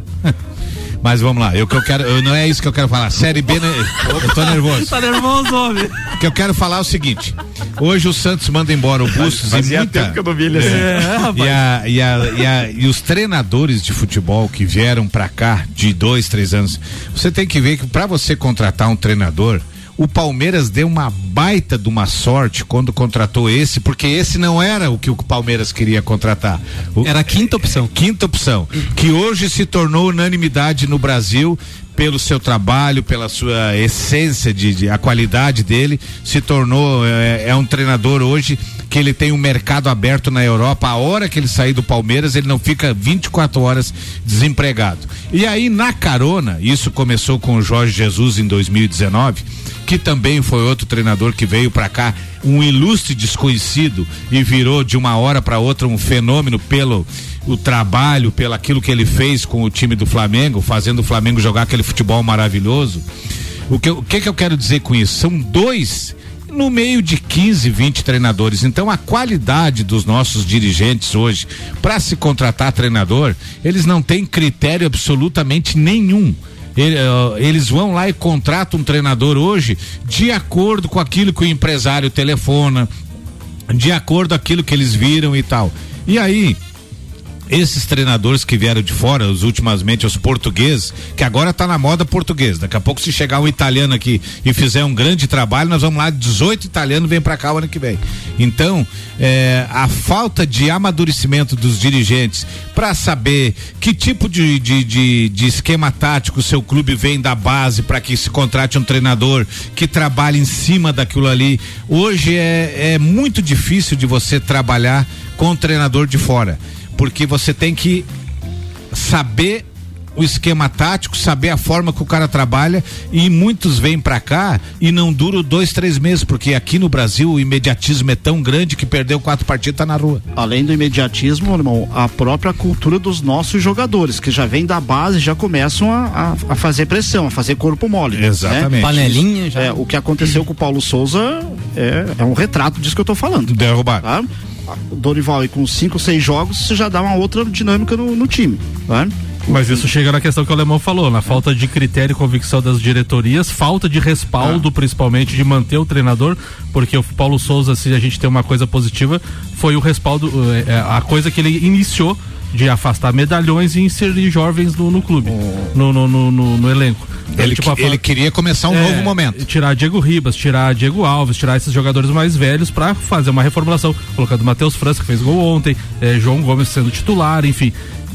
Mas vamos lá, eu que eu quero, eu- não é isso que eu quero falar. Série B, né? eu tô nervoso. Tá nervoso, homem. O que eu quero falar é o seguinte: hoje o Santos manda embora o Bustos e muita, tempo que eu não vi ele assim. É, rapaz. e, a- e a- e a- e os treinadores de futebol que vieram pra cá de dois, três anos, você tem que ver que pra você contratar um treinador, o Palmeiras deu uma baita de uma sorte quando contratou esse, porque esse não era o que o Palmeiras queria contratar. O- Era a quinta opção. Quinta opção, que hoje se tornou unanimidade no Brasil pelo seu trabalho, pela sua essência de, de- a qualidade dele, se tornou é, é um treinador hoje que ele tem um mercado aberto na Europa. A hora que ele sair do Palmeiras, ele não fica 24 horas desempregado. E aí na carona, isso começou com o Jorge Jesus em 2019, que também foi outro treinador que veio para cá, um ilustre desconhecido e virou de uma hora para outra um fenômeno pelo o trabalho, pelo aquilo que ele fez com o time do Flamengo, fazendo o Flamengo jogar aquele futebol maravilhoso. O que, o que que eu quero dizer com isso? São dois no meio de 15, 20 treinadores. Então a qualidade dos nossos dirigentes hoje para se contratar treinador, eles não têm critério absolutamente nenhum. Ele, ó, Eles vão lá e contratam um treinador hoje de acordo com aquilo que o empresário telefona, de acordo com aquilo que eles viram e tal. E aí, esses treinadores que vieram de fora, os ultimamente os portugueses, que agora tá na moda português. Daqui a pouco se chegar um italiano aqui e fizer um grande trabalho, nós vamos lá, 18 italianos vem para cá o ano que vem. Então, é, a falta de amadurecimento dos dirigentes para saber que tipo de, de, de, de esquema tático o seu clube vem da base para que se contrate um treinador que trabalhe em cima daquilo ali. Hoje é, é muito difícil de você trabalhar com um treinador de fora porque você tem que saber o esquema tático, saber a forma que o cara trabalha e muitos vêm pra cá e não duram dois, três meses, porque aqui no Brasil o imediatismo é tão grande que perdeu quatro partidas tá na rua. Além do imediatismo, irmão, a própria cultura dos nossos jogadores, que já vem da base, já começam a, a- a fazer pressão, a fazer corpo mole. Exatamente. né? Panelinha já. É, o que aconteceu com o Paulo Souza é, é um retrato disso que eu tô falando. Derrubar. Tá? Dorival com cinco, seis jogos, você já dá uma outra dinâmica no, no time. Tá? Mas isso chega na questão que o Alemão falou, na falta de critério e convicção das diretorias, falta de respaldo, principalmente, de manter o treinador, porque o Paulo Souza, se a gente tem uma coisa positiva, foi o respaldo, eh, eh, a coisa que ele iniciou de afastar medalhões e inserir jovens no, no clube, no, no, no, no- no elenco. Então, Ele, tipo, a que- ele queria começar um É, novo momento. Tirar Diego Ribas, tirar Diego Alves, tirar esses jogadores mais velhos pra fazer uma reformulação, colocando Matheus França, que fez gol ontem, eh, João Gomes sendo titular, enfim.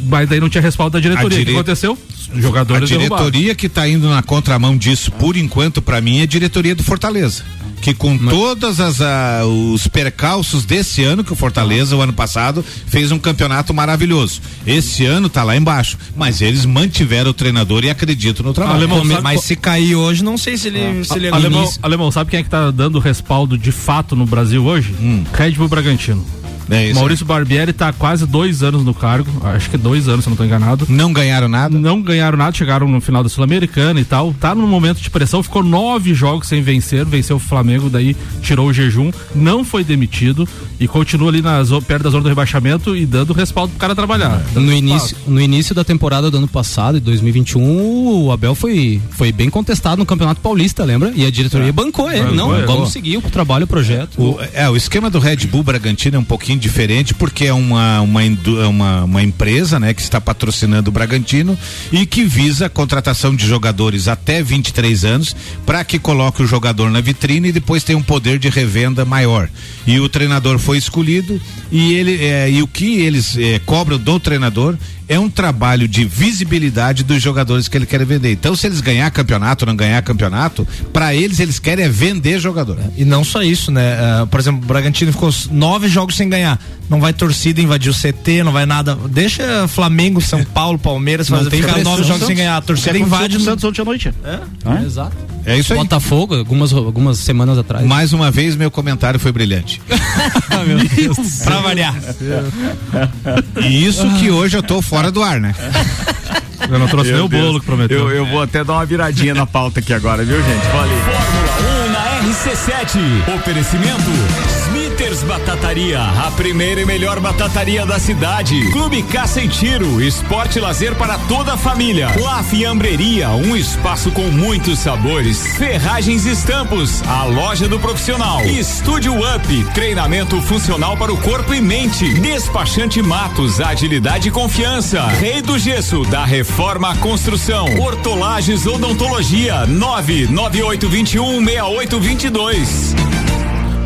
Mas daí não tinha respaldo da diretoria. A O que dire- aconteceu? A Jogadores derrubados. diretoria que está indo na contramão disso, por enquanto, para mim, é a diretoria do Fortaleza. Que com todas as ah, os percalços desse ano, que o Fortaleza, o ano passado, fez um campeonato maravilhoso. Esse ano tá lá embaixo. Mas eles mantiveram o treinador e acreditam no trabalho. Alemão, sabe Mas qual- se cair hoje, não sei se ele, se ele A- Alemão. Alemão, sabe quem é que tá dando respaldo de fato no Brasil hoje? Red Bull Bragantino. É isso Maurício Barbieri tá há quase dois anos no cargo, acho que dois anos, se não tô enganado. Não ganharam nada? Não ganharam nada, chegaram no final da Sul-Americana e tal. Tá num momento de pressão, ficou nove jogos sem vencer, venceu o Flamengo, daí tirou o jejum, não foi demitido e continua ali na zo- perto da zona do rebaixamento e dando respaldo pro cara trabalhar. Dando No respaldo. início, no início da temporada do ano passado, de 2021, o Abel foi, foi bem contestado no Campeonato Paulista, lembra? E a diretoria bancou ele. Não, é, vamos seguir o trabalho, o projeto. O, é, o esquema do Red Bull Bragantino é um pouquinho diferente porque é uma, uma, é uma, uma empresa né, que está patrocinando o Bragantino e que visa a contratação de jogadores até 23 anos para que coloque o jogador na vitrine e depois tenha um poder de revenda maior. E o treinador foi escolhido e ele é, e o que eles é, cobram do treinador é um trabalho de visibilidade dos jogadores que ele quer vender. Então, se eles ganhar campeonato ou não ganhar campeonato, para eles eles querem é vender jogador. E não só isso, né? Ah, por exemplo, o Bragantino ficou nove jogos sem ganhar. Não vai torcida invadir o CT, não vai nada. Deixa Flamengo, São Paulo, Palmeiras Não fazer tem ficar nove jogos sem ganhar. A torcida invade. o no- Santos ontem à noite. É, exato. É isso aí. Botafogo, algumas, algumas semanas atrás. Mais uma vez, meu comentário foi brilhante. pra variar. E isso que hoje eu tô fora do ar, né? Eu não trouxe Meu nem o bolo Deus. que prometeu. Eu, eu vou até dar uma viradinha na pauta aqui agora, viu, gente? Valeu. Fórmula 1 na RC7. Oferecimento Smithers Batataria, a primeira e melhor batataria da cidade. Clube Caça e Tiro, esporte e lazer para toda a família. La Fiambreria, um espaço com muitos sabores. Ferragens e Estampos, a loja do profissional. Estúdio Up, treinamento funcional para o corpo e mente. Despachante Matos, agilidade e confiança. Rei do Gesso, da Reforma à Construção. Hortolagens Odontologia, 99821 6822.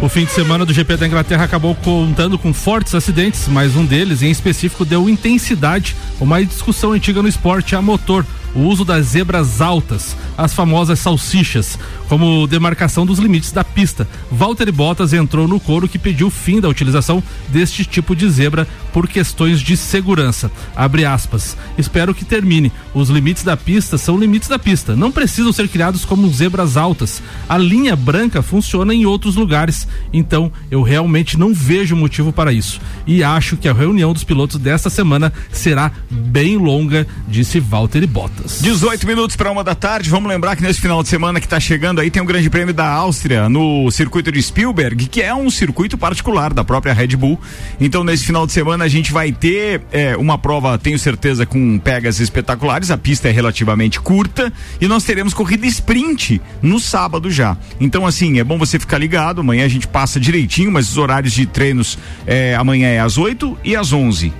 O fim de semana do GP da Inglaterra acabou contando com fortes acidentes, mas um deles, em específico, deu intensidade. A uma discussão antiga no esporte a motor, o uso das zebras altas, as famosas salsichas, como demarcação dos limites da pista. Valtteri Bottas entrou no coro que pediu o fim da utilização deste tipo de zebra por questões de segurança. Abre aspas. Espero que termine. Os limites da pista são limites da pista. Não precisam ser criados como zebras altas. A linha branca funciona em outros lugares. Então, eu realmente não vejo motivo para isso. E acho que a reunião dos pilotos desta semana será bem longa, disse Valtteri Bottas. 18 minutos para uma da tarde. Vamos lembrar que nesse final de semana que está chegando aí tem o Grande Prêmio da Áustria no circuito de Spielberg, que é um circuito particular da própria Red Bull. Então, nesse final de semana a gente vai ter é, uma prova, tenho certeza, com pegas espetaculares. A pista é relativamente curta e nós teremos corrida sprint no sábado já. Então, assim, é bom você ficar ligado. Amanhã a gente passa direitinho, mas os horários de treinos é, amanhã é às 8 e às 11.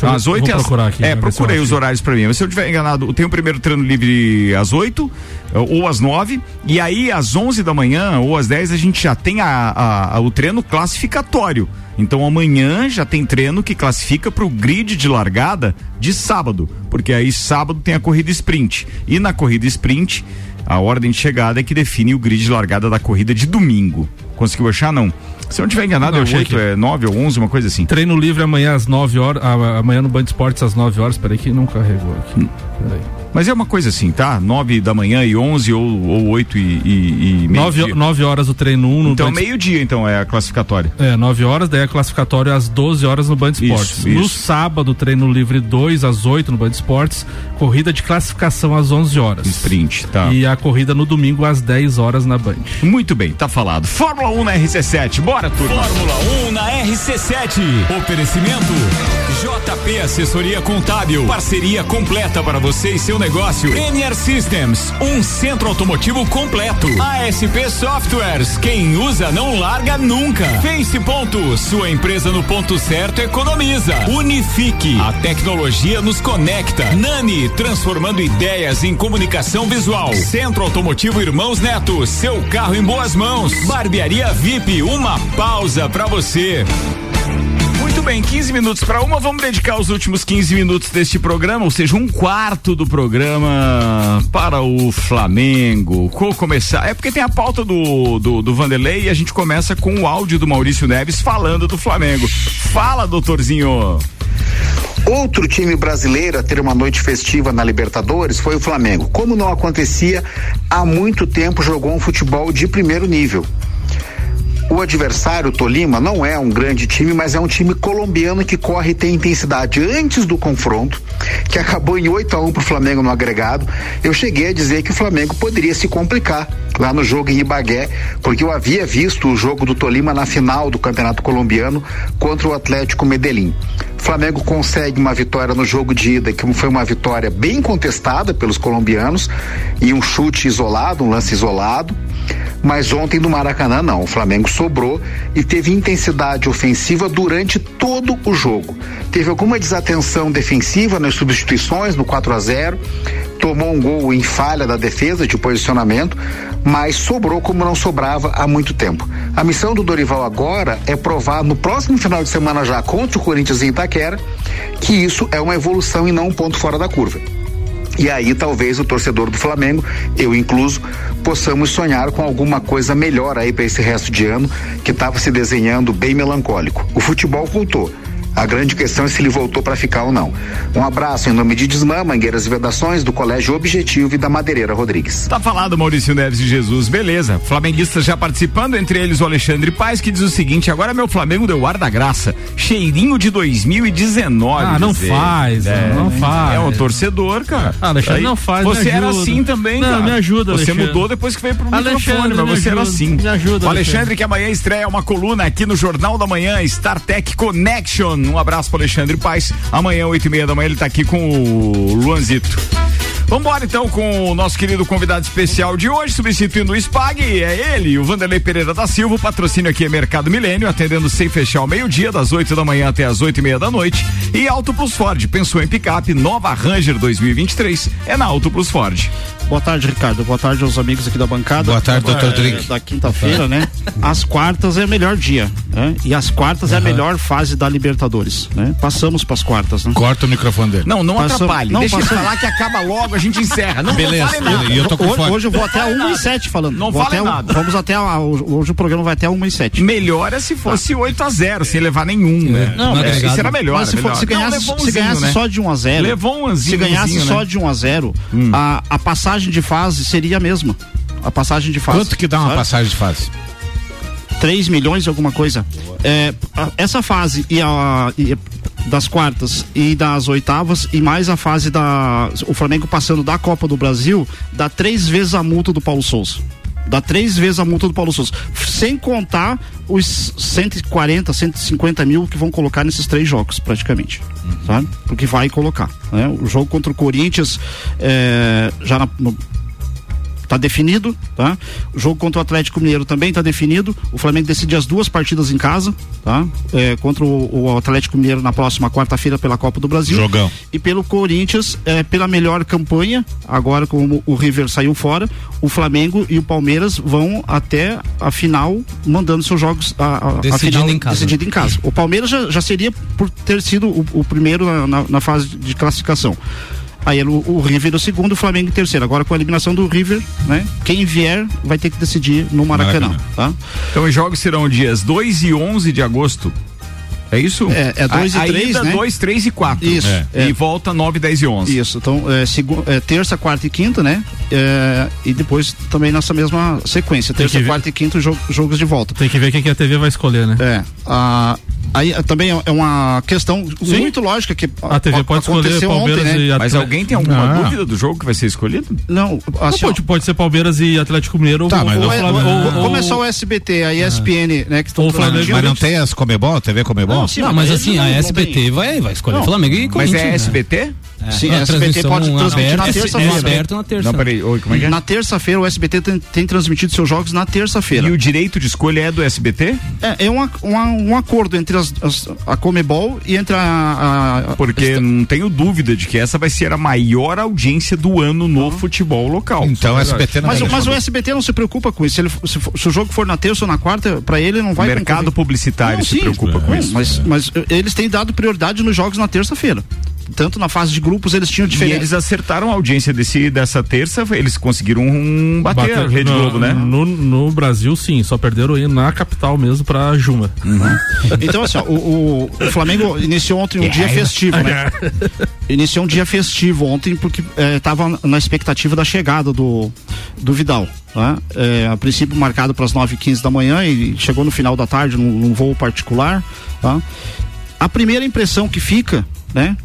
Deixa às 8 e vou às. procurar aqui, é, eu procurei os horários pra mim. Mas se eu tiver enganado, tem o primeiro treino livre às 8 ou às 9. E aí, às 11 da manhã ou às 10, a gente já tem a, a- a- o treino classificatório. Então amanhã já tem treino que classifica para o grid de largada de sábado, porque aí sábado tem a corrida sprint. E na corrida sprint, a ordem de chegada é que define o grid de largada da corrida de domingo. Conseguiu achar? Não. Se eu não tiver enganado, Não, é achei 8, aqui. é 9 ou 11, uma coisa assim. Treino livre amanhã às 9 horas. amanhã no Band Esportes às 9 horas. Peraí que não carregou aqui. Peraí. Mas é uma coisa assim, tá? 9 da manhã e 11 ou, ou 8 e, e, e meio 9, 9 horas o treino 1 no Então Band meio-dia, então, é a classificatória. É, 9 horas, daí é classificatório às 12 horas no Band Esportes. Isso, No isso. sábado, treino livre 2 às 8 no Band Esportes, corrida de classificação às 11 horas. Sprint, tá. E a corrida no domingo às 10 horas na Band. Muito bem, tá falado. Fórmula 1 na RC7, bora turma. Fórmula 1 na RC7. Oferecimento JP Assessoria Contábil. Parceria completa para você e seu negócio. Premier Systems, um centro automotivo completo. ASP Softwares, quem usa não larga nunca. Face Ponto, sua empresa no ponto certo economiza. Unifique, a tecnologia nos conecta. Nani, transformando ideias em comunicação visual. Centro Automotivo Irmãos Neto, seu carro em boas mãos. Barbearia VIP, uma pausa pra você. Muito bem, 15 minutos para uma, vamos dedicar os últimos 15 minutos deste programa, ou seja, um quarto do programa para o Flamengo. Vou começar, é porque tem a pauta do, do, do Vanderlei e a gente começa com o áudio do Maurício Neves falando do Flamengo. Fala, doutorzinho. Outro time brasileiro a ter uma noite festiva na Libertadores foi o Flamengo. Como não acontecia há muito tempo, jogou um futebol de primeiro nível. O adversário, Tolima, não é um grande time, mas é um time colombiano que corre e tem intensidade. Antes do confronto, que acabou em 8 a 1 pro Flamengo no agregado, eu cheguei a dizer que o Flamengo poderia se complicar lá no jogo em Ibagué, porque eu havia visto o jogo do Tolima na final do Campeonato Colombiano contra o Atlético Medellín. O Flamengo consegue uma vitória no jogo de ida, que foi uma vitória bem contestada pelos colombianos, e um chute isolado, um lance isolado. Mas ontem no Maracanã não, o Flamengo sobrou e teve intensidade ofensiva durante todo o jogo. Teve alguma desatenção defensiva nas substituições no 4 a 0, tomou um gol em falha da defesa de posicionamento, mas sobrou como não sobrava há muito tempo. A missão do Dorival agora é provar no próximo final de semana já contra o Corinthians em Itaquera que isso é uma evolução e não um ponto fora da curva. E aí talvez o torcedor do Flamengo, eu incluso, possamos sonhar com alguma coisa melhor aí para esse resto de ano que estava se desenhando bem melancólico. O futebol voltou. A grande questão é se ele voltou para ficar ou não. Um abraço em nome de Desmã, Mangueiras e Vedações, do Colégio Objetivo e da Madeireira Rodrigues. Tá falado, Maurício Neves de Jesus, beleza. Flamenguistas já participando, entre eles o Alexandre Paes, que diz o seguinte: agora meu Flamengo deu ar da graça. Cheirinho de 2019. Ah, não faz, não faz. É um torcedor, cara. Ah, Alexandre, Aí, não faz, Você me era ajuda. assim também, Não, cara. me ajuda, Você Alexandre. mudou depois que veio pro Alexandre, microfone, mas me você era ajuda, assim. me ajuda, O Alexandre, Alexandre. que amanhã estreia uma coluna aqui no Jornal da Manhã, Star Tech Connection. Um abraço pro Alexandre Paes. Amanhã, oito e meia da manhã, ele tá aqui com o Luanzito. Vambora então com o nosso querido convidado especial de hoje, substituindo o Spag, é ele, o Vanderlei Pereira da Silva, patrocínio aqui é Mercado Milênio, atendendo sem fechar ao meio-dia, das 8 da manhã até as oito e meia da noite. E Auto Plus Ford, pensou em picape, nova Ranger 2023, é na Auto Plus Ford. Boa tarde, Ricardo. Boa tarde aos amigos aqui da bancada. Boa tarde, É, doutor Drink. Da quinta-feira, né? As quartas é o melhor dia, né? E as quartas é a melhor fase da Libertadores, né? Passamos para as quartas, né? Corta o microfone dele. Não, não Passamos- atrapalhe. não, Deixa ele passamos- falar que acaba logo, a gente encerra. Não, Beleza, não fale nada. eu tô com hoje, hoje eu vou até 1 e 7 falando. Não Vou fale até nada. Vamos até a, hoje o programa vai até 1 e 7. Melhor é se fosse 8 a 0 sem levar nenhum, né? Não, é, mas- isso era melhor. Mas se, for- melhor. se ganhasse, Não, se ganhasse né? só de 1 a 0 Levou um anzinho, Se ganhasse só né? de 1 a 0 a, a passagem de fase seria a mesma. A passagem de fase. Quanto que dá uma sabe? passagem de fase? 3 milhões alguma coisa. É, essa fase e a, e das quartas e das oitavas e mais a fase da o Flamengo passando da Copa do Brasil dá três vezes a multa do Paulo Souza. Dá três vezes a multa do Paulo Souza. Sem contar os 140, 150 mil que vão colocar nesses três jogos, praticamente. Sabe? Porque vai colocar. Né? O jogo contra o Corinthians é, já na- no, tá definido, tá? O jogo contra o Atlético Mineiro também tá definido. O Flamengo decide as duas partidas em casa, tá? É, contra o, o Atlético Mineiro na próxima quarta-feira pela Copa do Brasil. Jogão. E pelo Corinthians, é, pela melhor campanha, agora como o River saiu fora, o Flamengo e o Palmeiras vão até a final mandando seus jogos a, a, a Decidindo final em casa. decidido em casa. O Palmeiras já, já seria por ter sido o, o primeiro na, na- na fase de classificação. Aí o, o River o segundo, o Flamengo em terceiro. Agora com a eliminação do River, né? Quem vier vai ter que decidir no Maracanã, Maracanã. tá? Então os jogos serão dias 2 e 11 de agosto. É isso? É, é dois e A- três, ainda né? 2, 3 e 4. Isso. É. E volta 9, 10 e 11. Isso, então é, segu- é, terça, quarta e quinta, né? É, e depois também nessa mesma sequência, terça, quarta e quinta, jo- jogos de volta. Tem que ver quem que a TV vai escolher, né? É. a- aí é, também é uma questão muito lógica que A TV pode escolher aconteceu Palmeiras ontem, né? e Mas Atlético. alguém tem alguma Ah. dúvida do jogo que vai ser escolhido? Não, assim, pode, pode ser Palmeiras e Atlético Mineiro Tá, ou, mas ou, não- ou, é- Flamengo- ou- ou- como é só o SBT, a ESPN, né? Que estão Ou o Flamengo- Mas não tem as Comebol, TV Comebol? Não, sim, Não, mas eles assim, não- a SBT vai, vai escolher Não, Flamengo e Mas Corinthians. é né? SBT? Sim, a a SBT pode transmitir na terça-feira. é aberto na terça. Não, peraí. Oi, como é que é? Na terça-feira o SBT tem, tem transmitido seus jogos na terça-feira. E o direito de escolha é do SBT? É, é um, um, um acordo entre as, as- a Comebol e entre a. a- Porque não tenho dúvida de que essa vai ser a maior audiência do ano no futebol local. Então o SBT não mas, vai o- mas o. SBT não se preocupa com isso. Se, ele- se se o jogo for na terça ou na quarta, pra ele não O vai mercado concorrer. publicitário Não, se sim, preocupa com é, isso. Mas, mas eh, eles têm dado prioridade nos jogos na terça-feira. Tanto na fase de grupos eles tinham E diferença. eles acertaram a audiência desse, dessa terça, eles conseguiram um bater, a Rede no, Globo, né? No, no Brasil, sim, só perderam aí na capital mesmo pra Juma. Então, assim, ó, o, o- Flamengo iniciou ontem um dia festivo, né? Iniciou um dia festivo ontem porque estava na expectativa da chegada do, do Vidal. Né? É, a princípio marcado para as 9h15 da manhã e chegou no final da tarde num, num voo particular. Tá? A primeira impressão que fica, né,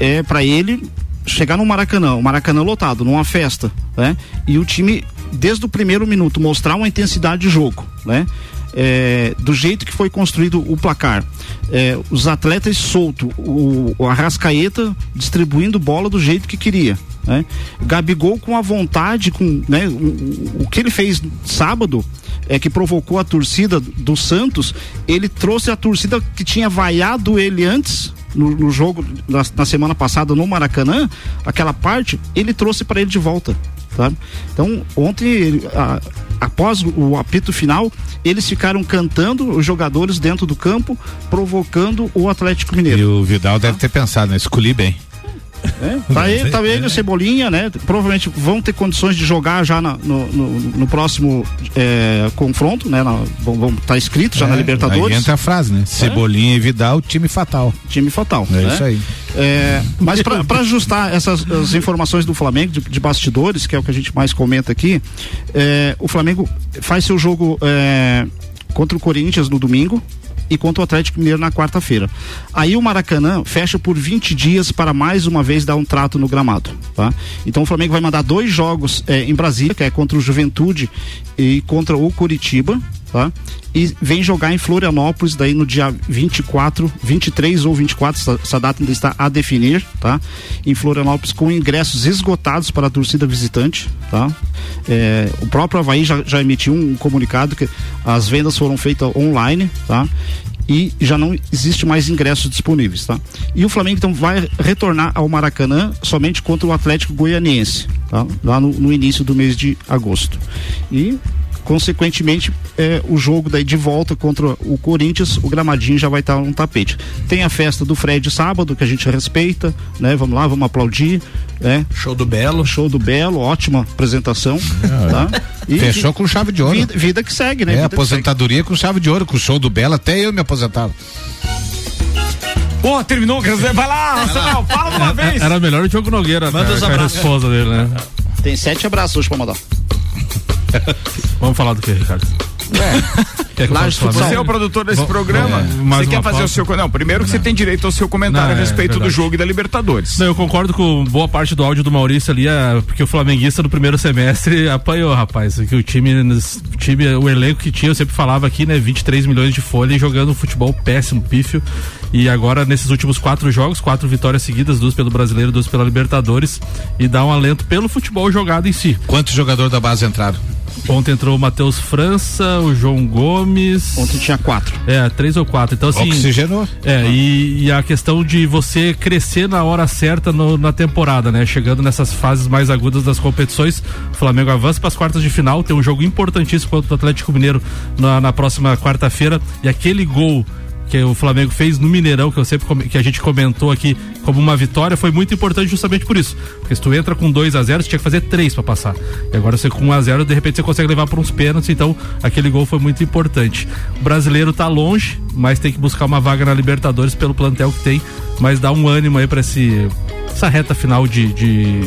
é para ele chegar no Maracanã, o Maracanã lotado, numa festa, né? E o time, desde o primeiro minuto, mostrar uma intensidade de jogo, né? É, do jeito que foi construído o placar. É, os atletas solto, o, o Arrascaeta distribuindo bola do jeito que queria. Né? Gabigol com a vontade, com né, o, o- que ele fez sábado, é que provocou a torcida do Santos, ele trouxe a torcida que tinha vaiado ele antes no, no jogo na, na semana passada no Maracanã, aquela parte, ele trouxe para ele de volta. Sabe? Então, ontem, ele, a- após o, apito final, eles ficaram cantando os jogadores dentro do campo, provocando o Atlético Mineiro. E o Vidal deve ter pensado, né? Escolhi bem. É, tá ele, tá ele, o Cebolinha, né? Provavelmente vão ter condições de jogar já na- no, no, no próximo é, confronto, né? Na, vão, tá escrito já na É, Libertadores. Aí entra a frase, né? Cebolinha e Vidal, time fatal. Time fatal. É né? isso aí. É, mas para ajustar essas as informações do Flamengo de, de bastidores, que é o que a gente mais comenta aqui, é, o Flamengo faz seu jogo é, contra o Corinthians no domingo e contra o Atlético Mineiro na quarta-feira. Aí o Maracanã fecha por 20 dias para mais uma vez dar um trato no gramado, tá? Então o Flamengo vai mandar dois jogos é, em Brasília, que é contra o Juventude e contra o Curitiba, tá? E vem jogar em Florianópolis daí no dia 24, 23 ou 24, essa, essa data ainda está a definir, tá? Em Florianópolis com ingressos esgotados para a torcida visitante, tá? É, o próprio Havaí já, já emitiu um comunicado que as vendas foram feitas online, tá? e já não existe mais ingressos disponíveis, tá? E o Flamengo então vai retornar ao Maracanã somente contra o Atlético Goianiense, tá? Lá no, no início do mês de agosto. E consequentemente é, o jogo daí de volta contra o Corinthians o gramadinho já vai estar no tapete tem a festa do Fred sábado que a gente respeita né vamos lá vamos aplaudir né show do Belo show do Belo ótima apresentação tá? E Fechou com chave de ouro. vida, vida que segue né É, Vida aposentadoria com chave de ouro, com o show do Belo, até eu me aposentava. Pô, terminou, quer dizer, vai lá, Rafael, fala de uma vez. Era melhor o Diogo Nogueira, Manda os com a abraços. esposa dele, né? tem sete abraços hoje pra mandar Vamos falar do que, Ricardo? Que Lages do Futsal. Você é o produtor desse Vamos- programa. é, você quer fazer o pauta? seu. Não, primeiro que você tem direito ao seu comentário Não, a é respeito do verdade. jogo e da Libertadores. Não, eu concordo com boa parte do áudio do Maurício ali, é, porque o flamenguista no primeiro semestre apanhou, rapaz. Que o time, o time, o elenco que tinha, eu sempre falava aqui, né? 23 milhões de folha e jogando um futebol péssimo, pífio. E agora, nesses últimos quatro jogos, quatro vitórias seguidas, duas pelo brasileiro, duas pela Libertadores, e dá um alento pelo futebol jogado em si. Quantos jogadores da base entraram? Ontem entrou o Matheus França, o João Gomes. Ontem tinha quatro. É, três ou quatro. Então, assim. Oxigenou. É, e, e a questão de você crescer na hora certa no- na temporada, né? Chegando nessas fases mais agudas das competições, o Flamengo avança para as quartas de final, tem um jogo importantíssimo contra o Atlético Mineiro na, na próxima quarta-feira. E aquele gol que o Flamengo fez no Mineirão, que eu sempre que a gente comentou aqui como uma vitória, foi muito importante justamente por isso. Porque se tu entra com 2 a 0 você tinha que fazer três para passar. E agora você com 1 a 0 de repente você consegue levar para uns pênaltis, então aquele gol foi muito importante. O brasileiro tá longe, mas tem que buscar uma vaga na Libertadores pelo plantel que tem, mas dá um ânimo aí para esse essa reta final de, de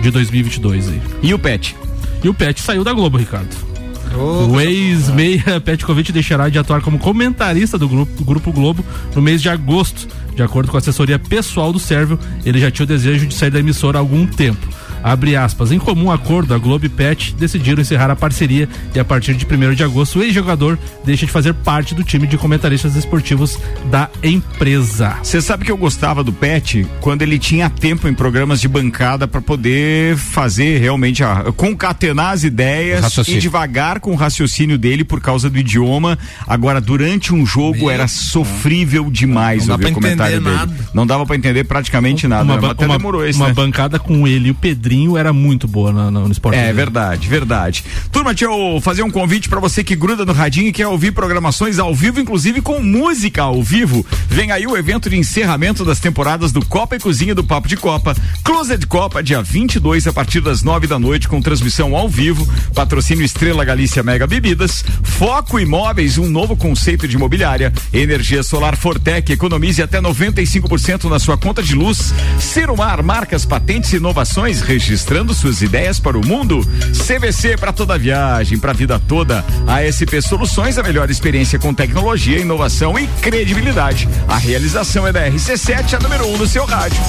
de 2022 aí. E o Pet? E o Pet saiu da Globo, Ricardo. O ex-meia Petkovic deixará de atuar como comentarista do grupo, do grupo Globo no mês de agosto. De acordo com a assessoria pessoal do Sérvio, ele já tinha o desejo de sair da emissora há algum tempo. Abre aspas, em comum acordo, a Globo e Pet decidiram encerrar a parceria e a partir de 1 de agosto o ex-jogador deixa de fazer parte do time de comentaristas esportivos da empresa. Você sabe que eu gostava do Pet quando ele tinha tempo em programas de bancada para poder fazer realmente a, concatenar as ideias Raciocínio. e devagar com o raciocínio dele por causa do idioma. Agora, durante um jogo era sofrível demais Não ouvir o comentário entender dele. nada. Não dava para entender praticamente nada. Uma, né? uma- demorou esse, uma né? bancada com ele e o Pedrinho era muito boa na- na- no esporte. É verdade, verdade. Turma, deixa eu fazer um convite pra você que gruda no radinho e quer ouvir programações ao vivo, inclusive com música ao vivo. Vem aí o evento de encerramento das temporadas do Copa e Cozinha do Papo de Copa. Closet Copa, dia 22, a partir das 9 da noite, com transmissão ao vivo. Patrocínio Estrela Galícia Mega Bebidas. Foco Imóveis, um novo conceito de imobiliária. Energia solar Fortec, economize até 95% na sua conta de luz. Serumar, marcas, patentes e inovações, registrando suas ideias para o mundo. CVC para toda viagem, para a vida toda. ASP Soluções, a melhor experiência com tecnologia, inovação e credibilidade. A realização é da RC7, a número 1 um no seu rádio.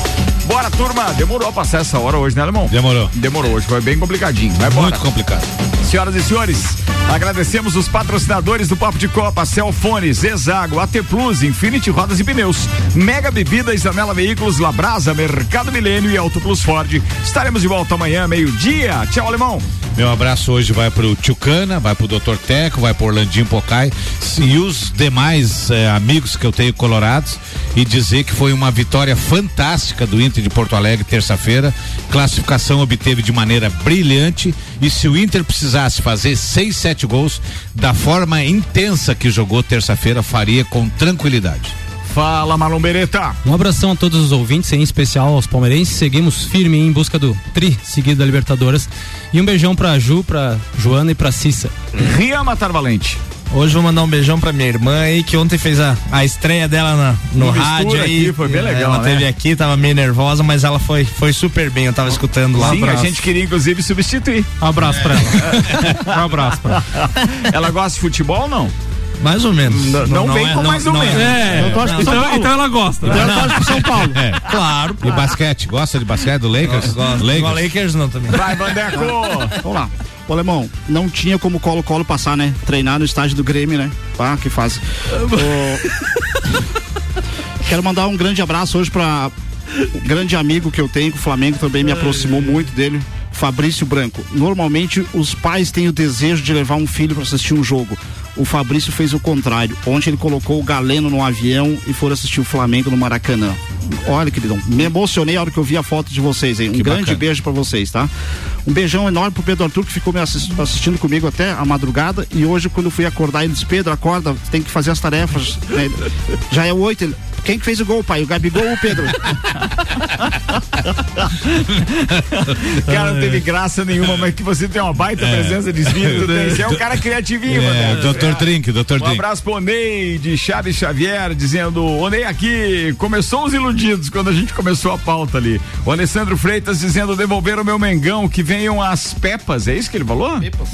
Bora, turma. Demorou a passar essa hora hoje, né, alemão? Demorou. Demorou hoje, foi bem complicadinho. Vai bora. Muito complicado. Senhoras e senhores, agradecemos os patrocinadores do Papo de Copa, Celfone, Zezago, AT Plus, Infinity Rodas e Pneus, Mega Bebidas, Anela Veículos, Labrasa, Mercado Milênio e Auto Plus Ford. Estaremos de volta amanhã, meio-dia. Tchau, alemão. Meu abraço hoje vai pro Tchucana, vai pro Dr. Teco, vai pro Orlandinho Pocai e os demais eh, amigos que eu tenho colorados e dizer que foi uma vitória fantástica do Inter de Porto Alegre terça-feira. Classificação obteve de maneira brilhante e se o Inter precisasse fazer seis, sete gols da forma intensa que jogou terça-feira, faria com tranquilidade. Fala, Marlon Beretta. Um abração a todos os ouvintes, em especial aos palmeirenses. Seguimos firme em busca do tri seguido da Libertadores. E um beijão pra Ju, pra Joana e pra Cissa. Ria Matar Valente. Hoje vou mandar um beijão pra minha irmã aí, que ontem fez a, a estreia dela na- no, rádio aí. aqui, foi bem legal, Ela né? teve aqui, tava meio nervosa, mas ela foi, foi super bem, eu tava escutando lá. Sim, a gente queria inclusive substituir. Um abraço pra ela. um abraço pra ela. Ela gosta de futebol ou não? Mais ou menos. Não, não vem é- com mais ou não menos. É, Então- Paulo. então ela gosta. Então ela torce pro São Paulo. É. Claro. E basquete, gosta de basquete do Lakers? Gosto. Lakers. Lakers não também. Vai, Bandeco! Vamos lá. Ô, Alemão, não tinha como Colo-Colo passar, né? Treinar no estádio do Grêmio, né? Pá, que fase. Ô, Quero mandar um grande abraço hoje para um grande amigo que eu tenho, que o Flamengo também me aproximou muito dele, Fabrício Branco. Normalmente os pais têm o desejo de levar um filho para assistir um jogo. O Fabrício fez o contrário. Ontem ele colocou o Galeno no avião e foram assistir o Flamengo no Maracanã. Olha, queridão, me emocionei a hora que eu vi a foto de vocês aí. Um Que grande bacana. beijo pra vocês, tá? Um beijão enorme pro Pedro Arthur que ficou me assist- assistindo comigo até a madrugada e hoje quando eu fui acordar ele disse, Pedro, acorda, tem que fazer as tarefas. né? Já é oito, ele, quem que fez o gol, pai? O Gabigol ou o Pedro? Cara, não teve graça nenhuma, mas que você tem uma baita É. presença de espírito. tem. Você é um cara criativinho, É, mano. Dr. Drink, Dr. Um Drink. abraço pro Onei de Chaves Xavier, dizendo: Onei aqui, começou os iludidos quando a gente começou a pauta ali. O Alessandro Freitas dizendo: devolver o meu Mengão, que venham as Pepas. É isso que ele falou? Pepas.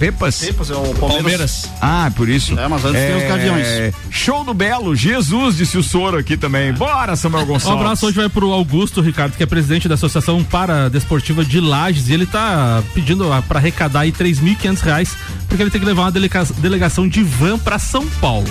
Pepas? Pepas é o Palmeiras. Ah, por isso. É, mas antes tem os Gaviões. Show do Belo, Jesus, disse o Soro aqui também. Bora, Samuel Um Gonçalves. abraço hoje vai pro Augusto Ricardo, que é presidente da Associação Paradesportiva de Lages, e ele tá pedindo para arrecadar aí três mil reais, porque ele tem que levar uma delega- delegação de van para São Paulo.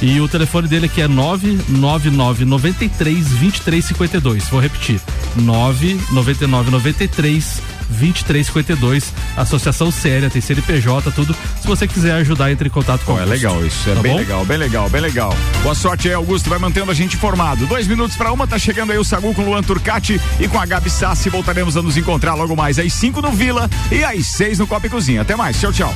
E o telefone dele aqui é 999 93 2352. Vou repetir. 999 93 2352. Associação séria, tem CNPJ, tudo. Se você quiser ajudar, entre em contato com Pô, é legal isso, é Tá bem bom? legal, bem legal, bem legal. Boa sorte aí, Augusto, vai mantendo a gente informado. Dois minutos para uma, tá chegando aí o Sagu com o Luan Turcati e com a Gabi Sassi. Voltaremos a nos encontrar logo mais às cinco no Vila e às seis no Copa e Cozinha. Até mais, tchau, tchau.